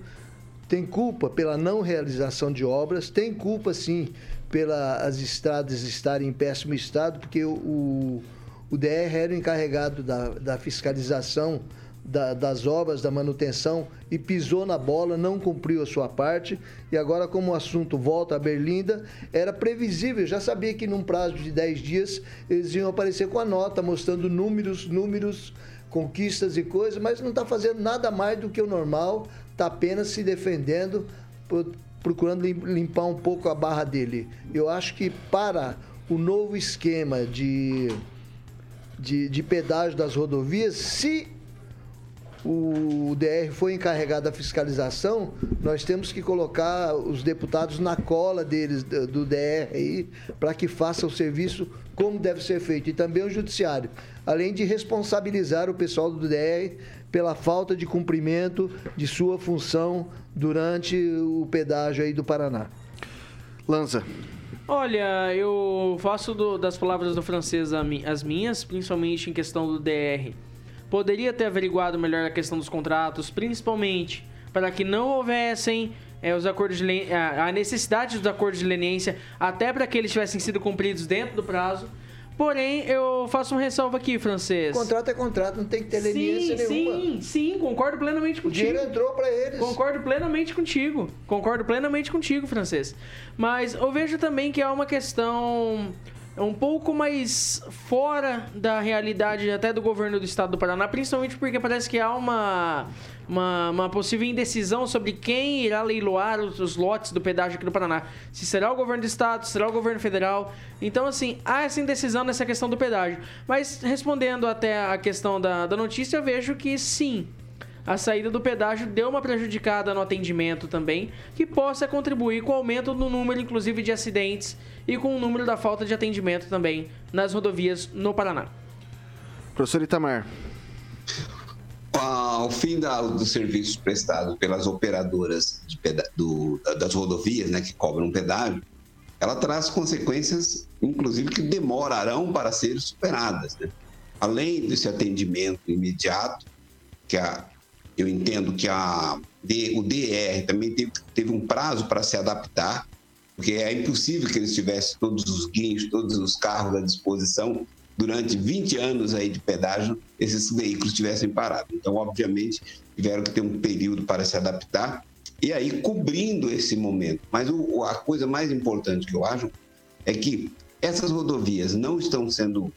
tem culpa pela não realização de obras, tem culpa sim pelas estradas estarem em péssimo estado, porque o, o, DR era o encarregado da, da fiscalização da- das obras, da manutenção, e pisou na bola, não cumpriu a sua parte. E agora, como o assunto volta a Berlinda, era previsível, já sabia que num prazo de 10 dias eles iam aparecer com a nota, mostrando números, números, conquistas e coisas, mas não está fazendo nada mais do que o normal, está apenas se defendendo, pro- procurando lim- limpar um pouco a barra dele. Eu acho que para o novo esquema de, de, de pedágio das rodovias, se o DR foi encarregado da fiscalização, nós temos que colocar os deputados na cola deles, do do DR aí, para que faça o serviço como deve ser feito. E também o judiciário. Além de responsabilizar o pessoal do DR pela falta de cumprimento de sua função durante o pedágio aí do Paraná. Lanza. Olha, eu faço do- das palavras do francês as minhas, principalmente em questão do DR. Poderia ter averiguado melhor a questão dos contratos, principalmente para que não houvessem é, os acordos de, a necessidade dos acordos de leniência, até para que eles tivessem sido cumpridos dentro do prazo. Porém, eu faço uma ressalva aqui, francês. Contrato é contrato, não tem que ter leniência sim, nenhuma. Sim, sim, concordo plenamente contigo. O dinheiro entrou para eles. Concordo plenamente contigo. Concordo plenamente contigo, francês. Mas eu vejo também que há uma questão um pouco mais fora da realidade até do governo do estado do Paraná, principalmente porque parece que há uma uma, uma possível indecisão sobre quem irá leiloar os, lotes do pedágio aqui do Paraná. Se será o governo do estado, se será o governo federal. Então, assim, há essa indecisão nessa questão do pedágio. Mas, respondendo até a questão da, da notícia, vejo que sim, a saída do pedágio deu uma prejudicada no atendimento também, que possa contribuir com o aumento no número, inclusive, de acidentes e com o número da falta de atendimento também nas rodovias no Paraná. Professor Itamar ao fim da, dos serviços prestados pelas operadoras peda, do, das rodovias, né, que cobram pedágio, ela traz consequências, inclusive, que demorarão para serem superadas. Né? Além desse atendimento imediato, que a, eu entendo que a, o DR também teve, teve um prazo para se adaptar, porque é impossível que eles tivessem todos os guinchos, todos os carros à disposição durante 20 anos aí de pedágio, esses veículos tivessem parado. Então, obviamente, tiveram que ter um período para se adaptar e aí cobrindo esse momento. Mas o, a coisa mais importante que eu acho é que essas rodovias não estão sendo,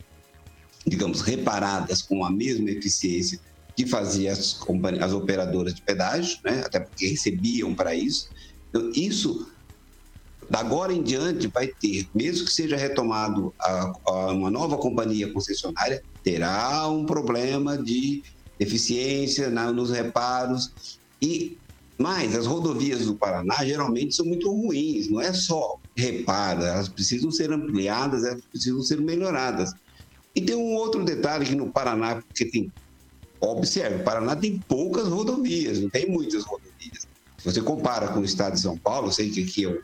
digamos, reparadas com a mesma eficiência que fazia as, as operadoras de pedágio, né? até porque recebiam para isso. Então, isso da agora em diante vai ter, mesmo que seja retomado a, a uma nova companhia concessionária, terá um problema de eficiência na, nos reparos e mas as rodovias do Paraná geralmente são muito ruins, não é só reparo, elas precisam ser ampliadas, elas precisam ser melhoradas. E tem um outro detalhe que no Paraná, porque tem, observe, o Paraná tem poucas rodovias, não tem muitas rodovias. Se você compara com o estado de São Paulo, sei que aqui é o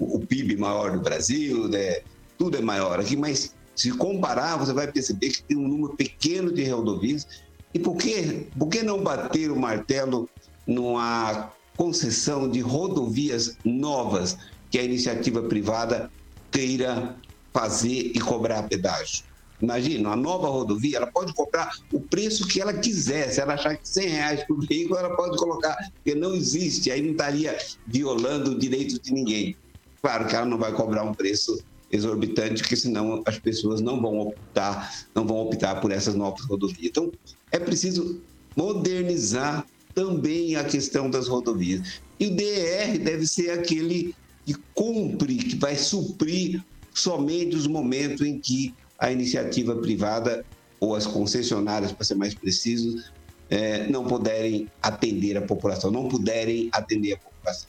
o PIB maior do Brasil, né? tudo é maior aqui, mas se comparar, você vai perceber que tem um número pequeno de rodovias. E por que, por que não bater o martelo numa concessão de rodovias novas que a iniciativa privada queira fazer e cobrar pedágio? Imagina, uma nova rodovia, ela pode cobrar o preço que ela quiser. Se ela achar que 100 reais por veículo, ela pode colocar, porque não existe, aí não estaria violando o direito de ninguém. Claro que ela não vai cobrar um preço exorbitante, porque senão as pessoas não vão optar, não vão optar por essas novas rodovias. Então, é preciso modernizar também a questão das rodovias. E o DR deve ser aquele que cumpre, que vai suprir somente os momentos em que a iniciativa privada ou as concessionárias, para ser mais preciso, é, não puderem atender a população, não puderem atender a população.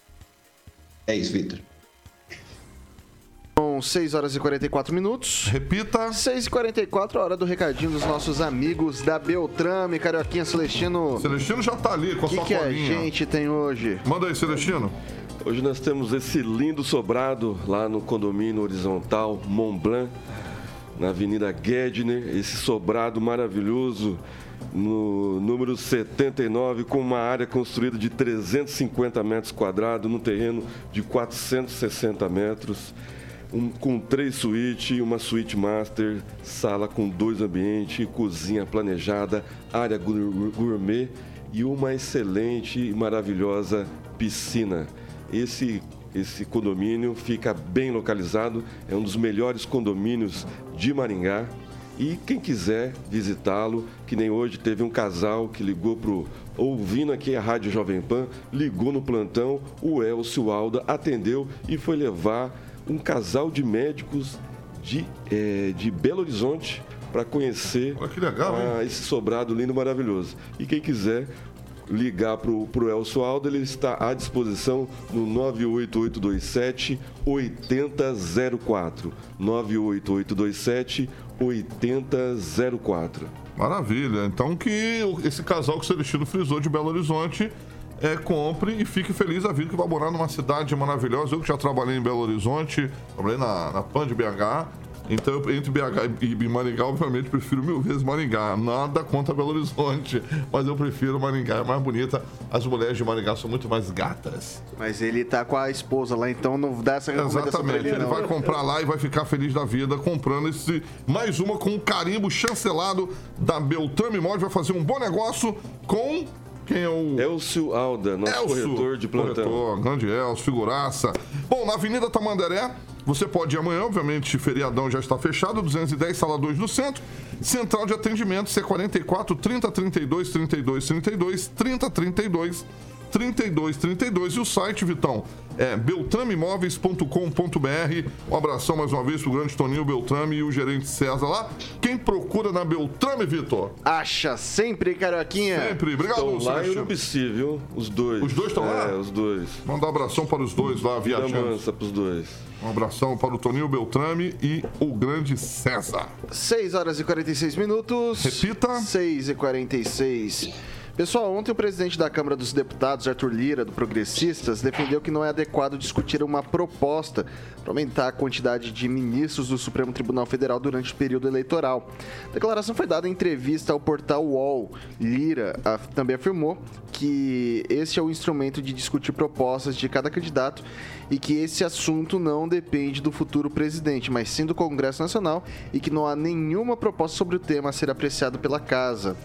É isso, Vitor. São 6 horas e 44 minutos. Repita. 6 e 44 hora do recadinho dos nossos amigos da Beltrame, Carioquinha Celestino. Celestino já tá ali com a que sua que colinha. que a gente tem hoje? Manda aí, Celestino. Hoje nós temos esse lindo sobrado lá no condomínio horizontal Mont Blanc, na Avenida Gedner. Esse sobrado maravilhoso no número 79, com uma área construída de 350 metros quadrados, num terreno de 460 metros um, com três suítes, uma suíte master, sala com dois ambientes, cozinha planejada, área gourmet e uma excelente e maravilhosa piscina. Esse esse condomínio fica bem localizado, é um dos melhores condomínios de Maringá. E quem quiser visitá-lo, que nem hoje teve um casal que ligou pro ouvindo aqui a Rádio Jovem Pan, ligou no plantão, o Elcio Alda atendeu e foi levar um casal de médicos de, é, de Belo Horizonte para conhecer legal, a, esse sobrado lindo maravilhoso. E quem quiser ligar para o Elcio Aldo, ele está à disposição no 98827 8004. 98827 8004. Maravilha. Então que esse casal que o Celestino frisou de Belo Horizonte é, compre e fique feliz a vida que vai morar numa cidade maravilhosa. Eu que já trabalhei em Belo Horizonte, trabalhei na, na PAN de BH, Então, entre BH e Maringá, obviamente, prefiro mil vezes Maringá. Nada contra Belo Horizonte, mas eu prefiro Maringá. É mais bonita. As mulheres de Maringá são muito mais gatas. Mas ele tá com a esposa lá, então não dá essa recomendação Exatamente. ele, Ele não. vai comprar lá e vai ficar feliz da vida comprando esse mais uma com um carimbo chancelado da Beltrame Imóveis. Vai fazer um bom negócio com quem é o Elcio Alda, nosso Elcio, corretor de plantão. corretor, grande Elcio, figuraça. Bom, na Avenida Tamandaré, você pode ir amanhã, obviamente, feriadão já está fechado, 210, sala 2 no centro. Central de atendimento, C44 30 32 32 32 30 32 32 32 e o site, Vitão, é beltrameimóveis.com.br. Um abração mais uma vez pro grande Toninho Beltrame e o gerente César lá. Quem procura na Beltrame, Vitor? Acha sempre, Carioquinha. Sempre. Obrigado, Estão lá em. Urubici, viu? Os dois. Os dois estão lá? É, os dois. Mandar um abração para os dois lá, viajando. mansa pros dois. Um abração para o Toninho Beltrame e o grande César. 6 horas e 46 minutos. Repita. 6 e 46. Pessoal, ontem o presidente da Câmara dos Deputados, Arthur Lira, do Progressistas, defendeu que não é adequado discutir uma proposta para aumentar a quantidade de ministros do Supremo Tribunal Federal durante o período eleitoral. A declaração foi dada em entrevista ao portal UOL. Lira também afirmou que esse é o instrumento de discutir propostas de cada candidato e que esse assunto não depende do futuro presidente, mas sim do Congresso Nacional e que não há nenhuma proposta sobre o tema a ser apreciado pela Casa.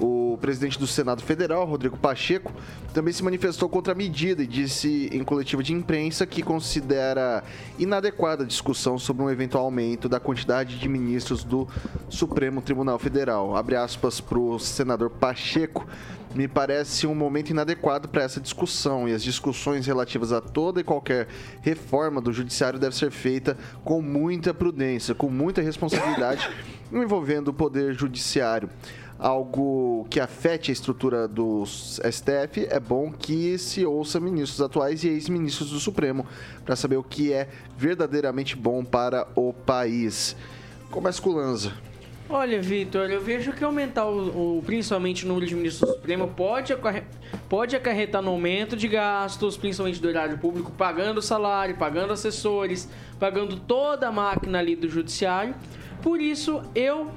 O presidente do Senado Federal, Rodrigo Pacheco, também se manifestou contra a medida e disse em coletiva de imprensa que considera inadequada a discussão sobre um eventual aumento da quantidade de ministros do Supremo Tribunal Federal. Abre aspas para o senador Pacheco. Me parece um momento inadequado para essa discussão e as discussões relativas a toda e qualquer reforma do judiciário deve ser feita com muita prudência, com muita responsabilidade envolvendo o poder judiciário algo que afete a estrutura do STF, é bom que se ouça ministros atuais e ex-ministros do Supremo para saber o que é verdadeiramente bom para o país. Começa com o Lanza. Olha, Vitor, eu vejo que aumentar o, o- principalmente o número de ministros do Supremo pode, pode acarretar no aumento de gastos, principalmente do erário público, pagando salário, pagando assessores, pagando toda a máquina ali do judiciário. Por isso, eu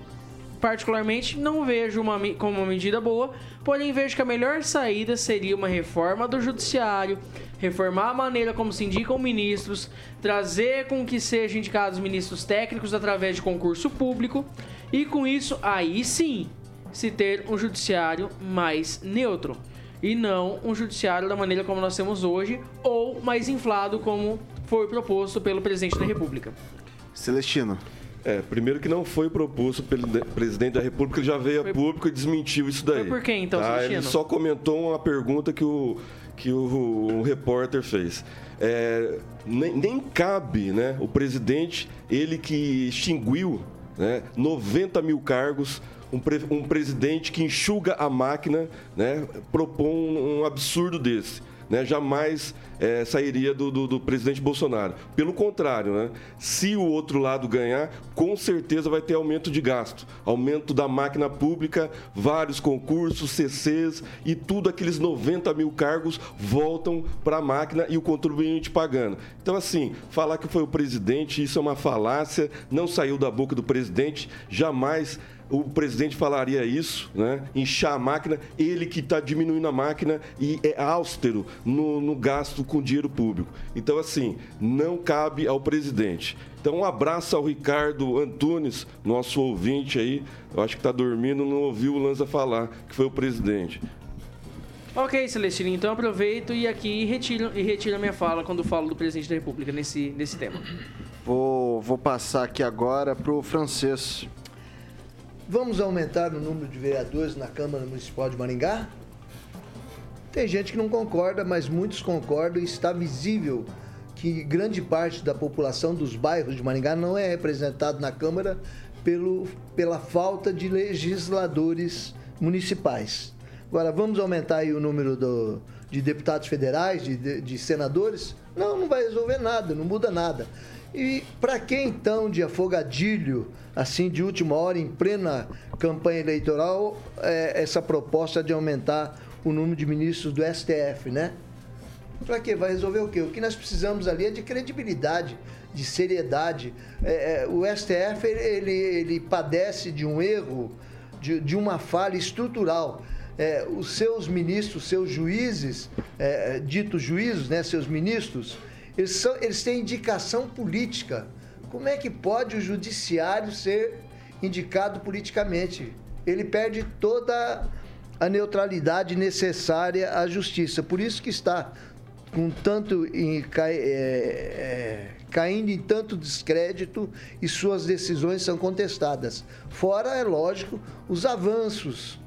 particularmente não vejo uma, como uma medida boa, porém vejo que a melhor saída seria uma reforma do judiciário, reformar a maneira como se indicam ministros, trazer com que sejam indicados ministros técnicos através de concurso público e com isso aí sim se ter um judiciário mais neutro e não um judiciário da maneira como nós temos hoje ou mais inflado como foi proposto pelo presidente da República. Celestino. É, primeiro que não foi proposto pelo de- presidente da República, ele já veio a público e desmentiu isso daí. Foi por quem, então, tá? Ele só comentou uma pergunta que o, que o, o repórter fez. É, nem, nem cabe né, o presidente, ele que extinguiu né, 90 mil cargos, um, pre- um presidente que enxuga a máquina, né, propõe um, um absurdo desse. Né, jamais é, sairia do, do- do presidente Bolsonaro. Pelo contrário, né, se o outro lado ganhar, com certeza vai ter aumento de gasto, aumento da máquina pública, vários concursos, CCs e tudo aqueles 90 mil cargos voltam para a máquina e o contribuinte pagando. Então, assim, falar que foi o presidente, isso é uma falácia, não saiu da boca do presidente, jamais o presidente falaria isso, né? Inchar a máquina, ele que está diminuindo a máquina e é austero no, no gasto com dinheiro público. Então, assim, não cabe ao presidente. Então, um abraço ao Ricardo Antunes, nosso ouvinte aí. Eu acho que está dormindo, não ouviu o Lanza falar que foi o presidente. Ok, Celestino, então aproveito e aqui retiro, e retiro a minha fala quando falo do presidente da República nesse, nesse tema. Vou, vou passar aqui agora pro francês. Vamos aumentar o número de vereadores na Câmara Municipal de Maringá? Tem gente que não concorda, mas muitos concordam e está visível que grande parte da população dos bairros de Maringá não é representado na Câmara pelo, pela falta de legisladores municipais. Agora, vamos aumentar o número do- de deputados federais, de, de- de senadores? Não, não vai resolver nada, não muda nada. E para quem então de afogadilho, assim de última hora, em plena campanha eleitoral, é, essa proposta de aumentar o número de ministros do STF, né? Para quê? Vai resolver o quê? O que nós precisamos ali é de credibilidade, de seriedade. É, é, o STF ele, ele padece de um erro, de, de uma falha estrutural. É, os seus ministros, seus juízes, é, ditos juízes, né, seus ministros, eles, são, eles têm indicação política. Como é que pode o judiciário ser indicado politicamente? Ele perde toda a neutralidade necessária à justiça. Por isso que está com tanto em, é, é, caindo em tanto descrédito e suas decisões são contestadas. Fora, é lógico, os avanços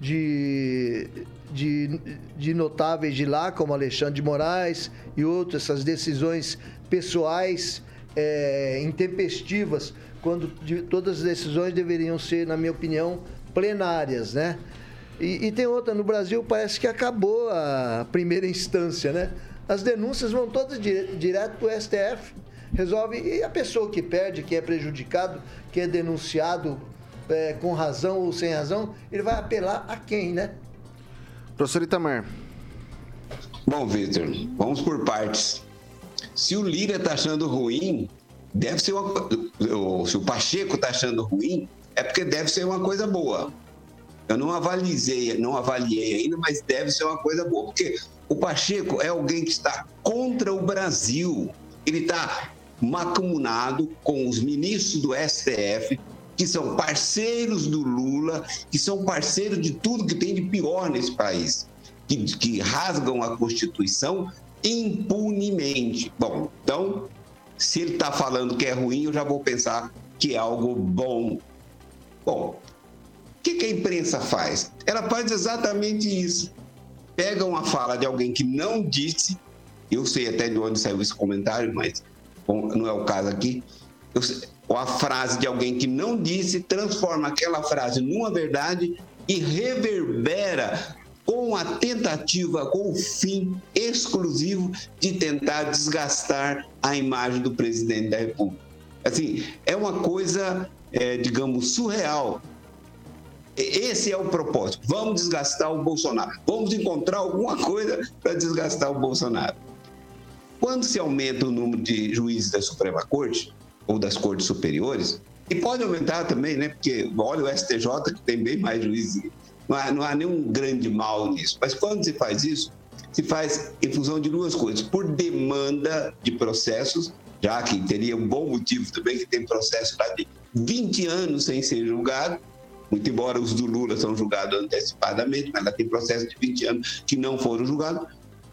de, de, de notáveis de lá, como Alexandre de Moraes e outros, essas decisões pessoais é, intempestivas, quando de, todas as decisões deveriam ser, na minha opinião, plenárias, né? E, e, tem outra, no Brasil parece que acabou a primeira instância, né? As denúncias vão todas dire, direto para o STF, resolve, e a pessoa que perde, que é prejudicado, que é denunciado é, com razão ou sem razão, ele vai apelar a quem, né? Professor Itamar. Bom, Vitor, vamos por partes. Se o Lira está achando ruim, deve ser uma. Se o Pacheco está achando ruim, é porque deve ser uma coisa boa. Eu não avalizei, não avaliei ainda, mas deve ser uma coisa boa. Porque o Pacheco é alguém que está contra o Brasil. Ele está macumunado com os ministros do STF, que são parceiros do Lula, que são parceiros de tudo que tem de pior nesse país, que, que rasgam a Constituição impunemente. Bom, então, se ele está falando que é ruim, eu já vou pensar que é algo bom. Bom, que, que a imprensa faz? Ela faz exatamente isso. Pega uma fala de alguém que não disse, eu sei até de onde saiu esse comentário, mas não é o caso aqui. Eu, ou a frase de alguém que não disse, transforma aquela frase numa verdade e reverbera com a tentativa, com o fim exclusivo de tentar desgastar a imagem do presidente da República. Assim, é uma coisa, é, digamos, surreal. Esse é o propósito. Vamos desgastar o Bolsonaro. Vamos encontrar alguma coisa para desgastar o Bolsonaro. Quando se aumenta o número de juízes da Suprema Corte, ou das cortes superiores, e pode aumentar também, né? Porque olha o STJ, que tem bem mais juízes não há, não há nenhum grande mal nisso. Mas quando se faz isso, se faz em função de duas coisas. Por demanda de processos, já que teria um bom motivo também, que tem processo lá de 20 anos sem ser julgado, muito embora os do Lula são julgados antecipadamente, mas ainda tem processo de 20 anos que não foram julgados.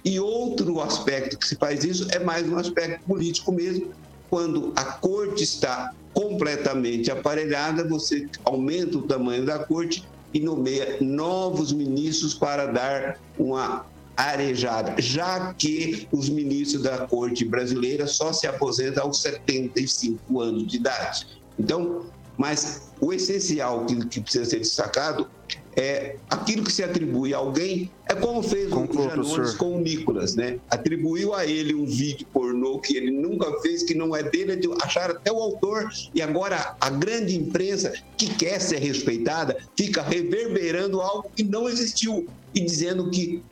E outro aspecto que se faz isso é mais um aspecto político mesmo, quando a corte está completamente aparelhada, você aumenta o tamanho da corte e nomeia novos ministros para dar uma arejada, já que os ministros da corte brasileira só se aposentam aos 75 anos de idade. Então, mas o essencial que, que precisa ser destacado é aquilo que se atribui a alguém é como fez Conclua, o Janones com o Nicolas, né? Atribuiu a ele um vídeo pornô que ele nunca fez, que não é dele, é achar até o autor, e agora a grande imprensa, que quer ser respeitada, fica reverberando algo que não existiu e dizendo que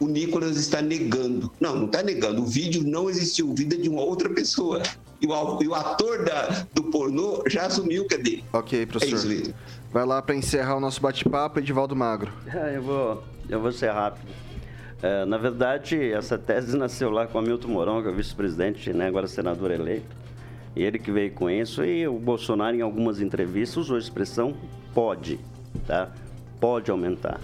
o Nicolas está negando. Não, não está negando. O vídeo não existiu, o vídeo é de uma outra pessoa. E o, e o ator da, do pornô já assumiu que é dele. Ok, professor. É isso, Vai lá para encerrar o nosso bate-papo, Edivaldo Magro. eu, vou, eu vou ser rápido. É, na verdade, essa tese nasceu lá com o Hamilton Mourão, que é o vice-presidente, né, agora senador eleito. E ele que veio com isso. E o Bolsonaro, em algumas entrevistas, usou a expressão pode, tá? Pode aumentar.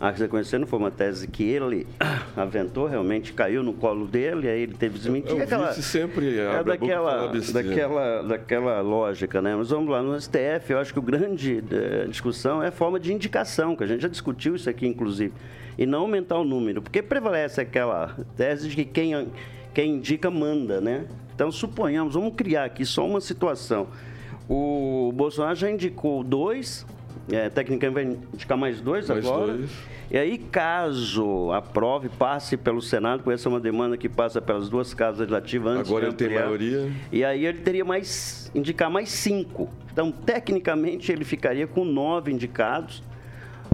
A reconhecendo foi uma tese que ele aventou, realmente caiu no colo dele, aí ele teve. Eu, aquela, sempre é daquela, daquela, daquela lógica, né? Mas vamos lá, no STF, eu acho que o grande eh, discussão é a forma de indicação, que a gente já discutiu isso aqui, inclusive, e não aumentar o número, porque prevalece aquela tese de que quem, quem indica manda, né? Então, suponhamos, vamos criar aqui só uma situação. O Bolsonaro já indicou dois, é, tecnicamente vai indicar mais dois mais agora. Dois. E aí, caso aprove, passe pelo Senado, porque essa é uma demanda que passa pelas duas casas legislativas antes Agora ele tem maioria. E aí ele teria mais, indicar mais cinco. Então, tecnicamente, ele ficaria com nove indicados.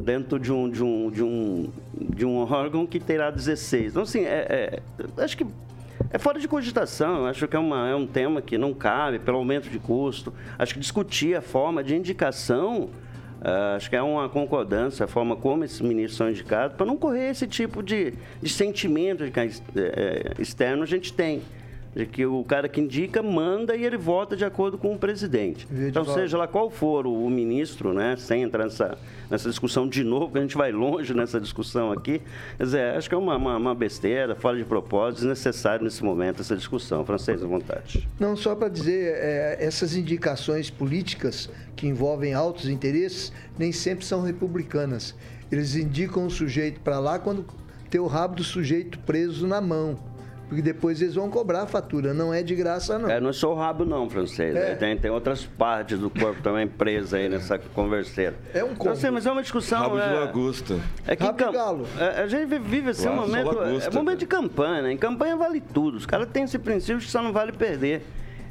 dentro de um, de um, de um, de um órgão que terá 16. Então, assim, é, é, acho que é fora de cogitação. Acho que é, uma, é um tema que não cabe pelo aumento de custo. Acho que discutir a forma de indicação. Uh, acho que é uma concordância, a forma como esses ministros são indicados, para não correr esse tipo de, de sentimento de que, é, externo a gente tem de que o cara que indica manda e ele vota de acordo com o presidente. Então, seja lá qual for o, ministro, né, sem entrar nessa, nessa discussão de novo, que a gente vai longe nessa discussão aqui, quer dizer, acho que é uma, uma, uma besteira, fora de propósito, desnecessário nesse momento essa discussão. Francês, à vontade. Não, só para dizer, é, essas indicações políticas que envolvem altos interesses nem sempre são republicanas. Eles indicam o sujeito para lá quando tem o rabo do sujeito preso na mão. Porque depois eles vão cobrar a fatura, não é de graça, não. É, não é só o rabo, não, francês. É. Tem, tem outras partes do corpo também presas aí nessa converseira. É um combo. Não sei, mas é uma discussão. Rabo é, de lagosta. É que rabo de galo. É, a gente vive assim um momento. Lagosta, é momento de campanha, né? Em campanha vale tudo. Os caras têm esse princípio que só não vale perder.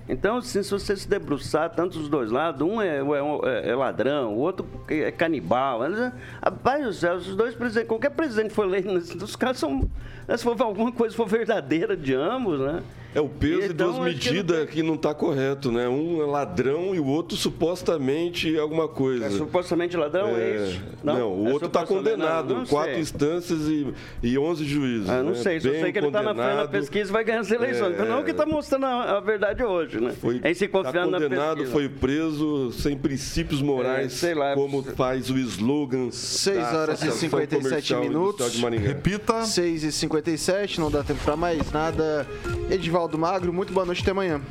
Então, assim, se você se debruçar tanto os dois lados, um é, é, é ladrão, o outro é canibal. Rapaz do céu, os dois presidentes, qualquer presidente que for eleito, os caras são. Se for alguma coisa for verdadeira de ambos, né? É o peso então, de duas medidas que não está correto, né? Um é ladrão e o outro supostamente alguma coisa. É supostamente ladrão, é, é isso? Não, não o é outro está condenado. Não, não quatro sei. instâncias e, e 11 juízes. Ah, não né? sei, só sei que ele está na frente da pesquisa e vai ganhar as eleições. É, então não é o que está mostrando a, a, verdade hoje, né? Foi, é se confiando tá condenado, na foi preso sem princípios morais, é, lá, como faz o slogan. 6 horas e 57 minutos. Repita. 6 e 57, não dá tempo para mais nada. Edivaldo Ronaldo Magro, muito boa noite, até amanhã.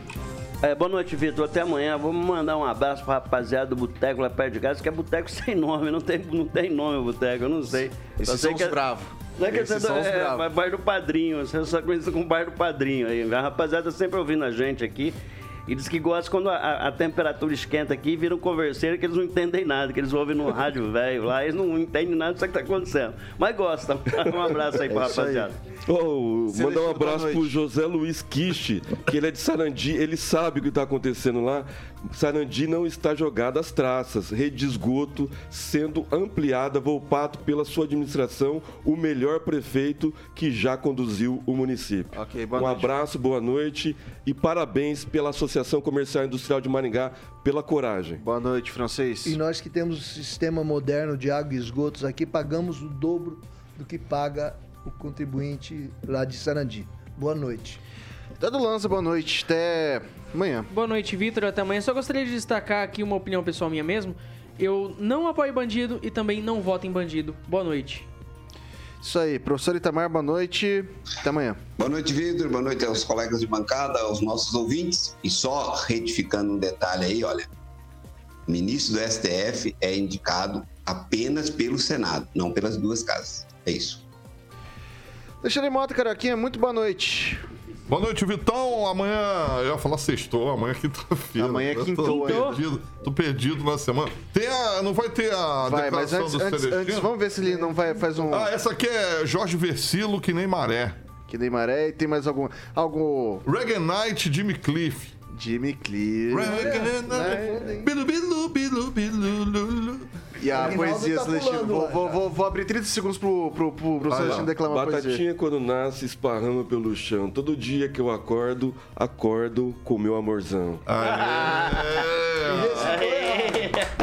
É, boa noite, Vitor. Até amanhã. Vamos mandar um abraço pra rapaziada do Boteco lá perto de casa, que é Boteco sem nome. Não tem, não tem nome o Boteco, eu não sei. Esses são os é... bravos. Não é que Esses são é, bairro do Padrinho, você só conhece com o bairro do Padrinho aí. A rapaziada sempre ouvindo a gente aqui. E diz que gosta quando a, a, temperatura esquenta aqui, viram converseiro que eles não entendem nada, que eles ouvem no rádio velho lá, eles não entendem nada do que está acontecendo. Mas gostam. Um abraço aí é pra rapaziada. Oh, mandar um abraço pro José Luiz Quiche, que ele é de Sarandi, ele sabe o que está acontecendo lá. Sarandi não está jogada às traças, rede de esgoto sendo ampliada, Volpato pela sua administração, o melhor prefeito que já conduziu o município. Okay, um noite. abraço, boa noite e parabéns pela Associação Comercial e Industrial de Maringá pela coragem. Boa noite, francês. E nós que temos um sistema moderno de água e esgotos aqui, pagamos o dobro do que paga o contribuinte lá de Sarandi. Boa noite. Dado Lança, boa noite. Até amanhã. Boa noite, Vitor. Até amanhã. Só gostaria de destacar aqui uma opinião pessoal minha mesmo. Eu não apoio bandido e também não voto em bandido. Boa noite. Isso aí, professor Itamar, boa noite. Até amanhã. Boa noite, Vitor. Boa noite aos colegas de bancada, aos nossos ouvintes. E só retificando um detalhe aí, olha. O ministro do STF é indicado apenas pelo Senado, não pelas duas casas. É isso. Deixa Mota, Caraquinha, muito boa noite. Boa noite, Vitão. Amanhã, eu ia falar sextou, amanhã é quinta-feira. Amanhã é quintou, tô perdido, tô perdido na semana. Tem a, não vai ter a vai, declaração mas antes, do antes, antes, vamos ver se ele não vai faz um... Ah, essa aqui é Jorge Versilo, que nem maré. Que nem maré. E tem mais algum... algo... Reggae Night, Jimmy Cliff. Jimmy Cliff. Reggae Night. Bilu, bilu, bilu, bilu, e a poesia tá Celestino. Vou, vou, vou, vou, abrir 30 segundos pro, pro, pro, pro ah, Celestino declamar Batatinha poesia. quando nasce esparrama pelo chão. Todo dia que eu acordo, acordo com meu amorzão. Aê!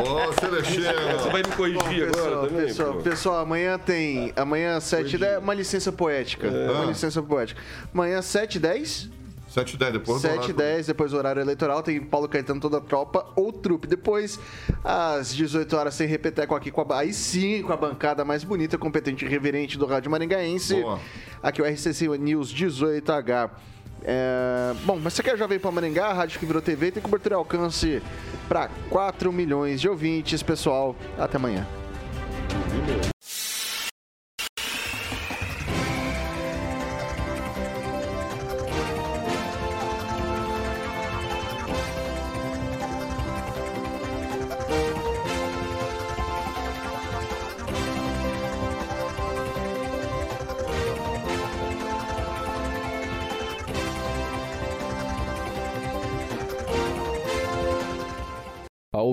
Ô, Celestino! Você vai me corrigir Bom, pessoal, agora também? Pessoal, pessoal, amanhã tem. Amanhã 7 10 uma licença poética. É. Uma licença poética. Amanhã 7 10 7 e 10 depois 7 e 10 depois do horário eleitoral. Tem Paulo Caetano, toda a tropa ou trupe. Depois, às 18 horas, sem repeteco aqui com a. Aí sim, com a bancada mais bonita, competente e reverente do Rádio Maringaense. Boa. Aqui o RCC News 18H. É... Bom, mas você quer Jovem Pan Maringá, a rádio que virou TV, tem cobertura e alcance para 4 milhões de ouvintes. Pessoal, até amanhã.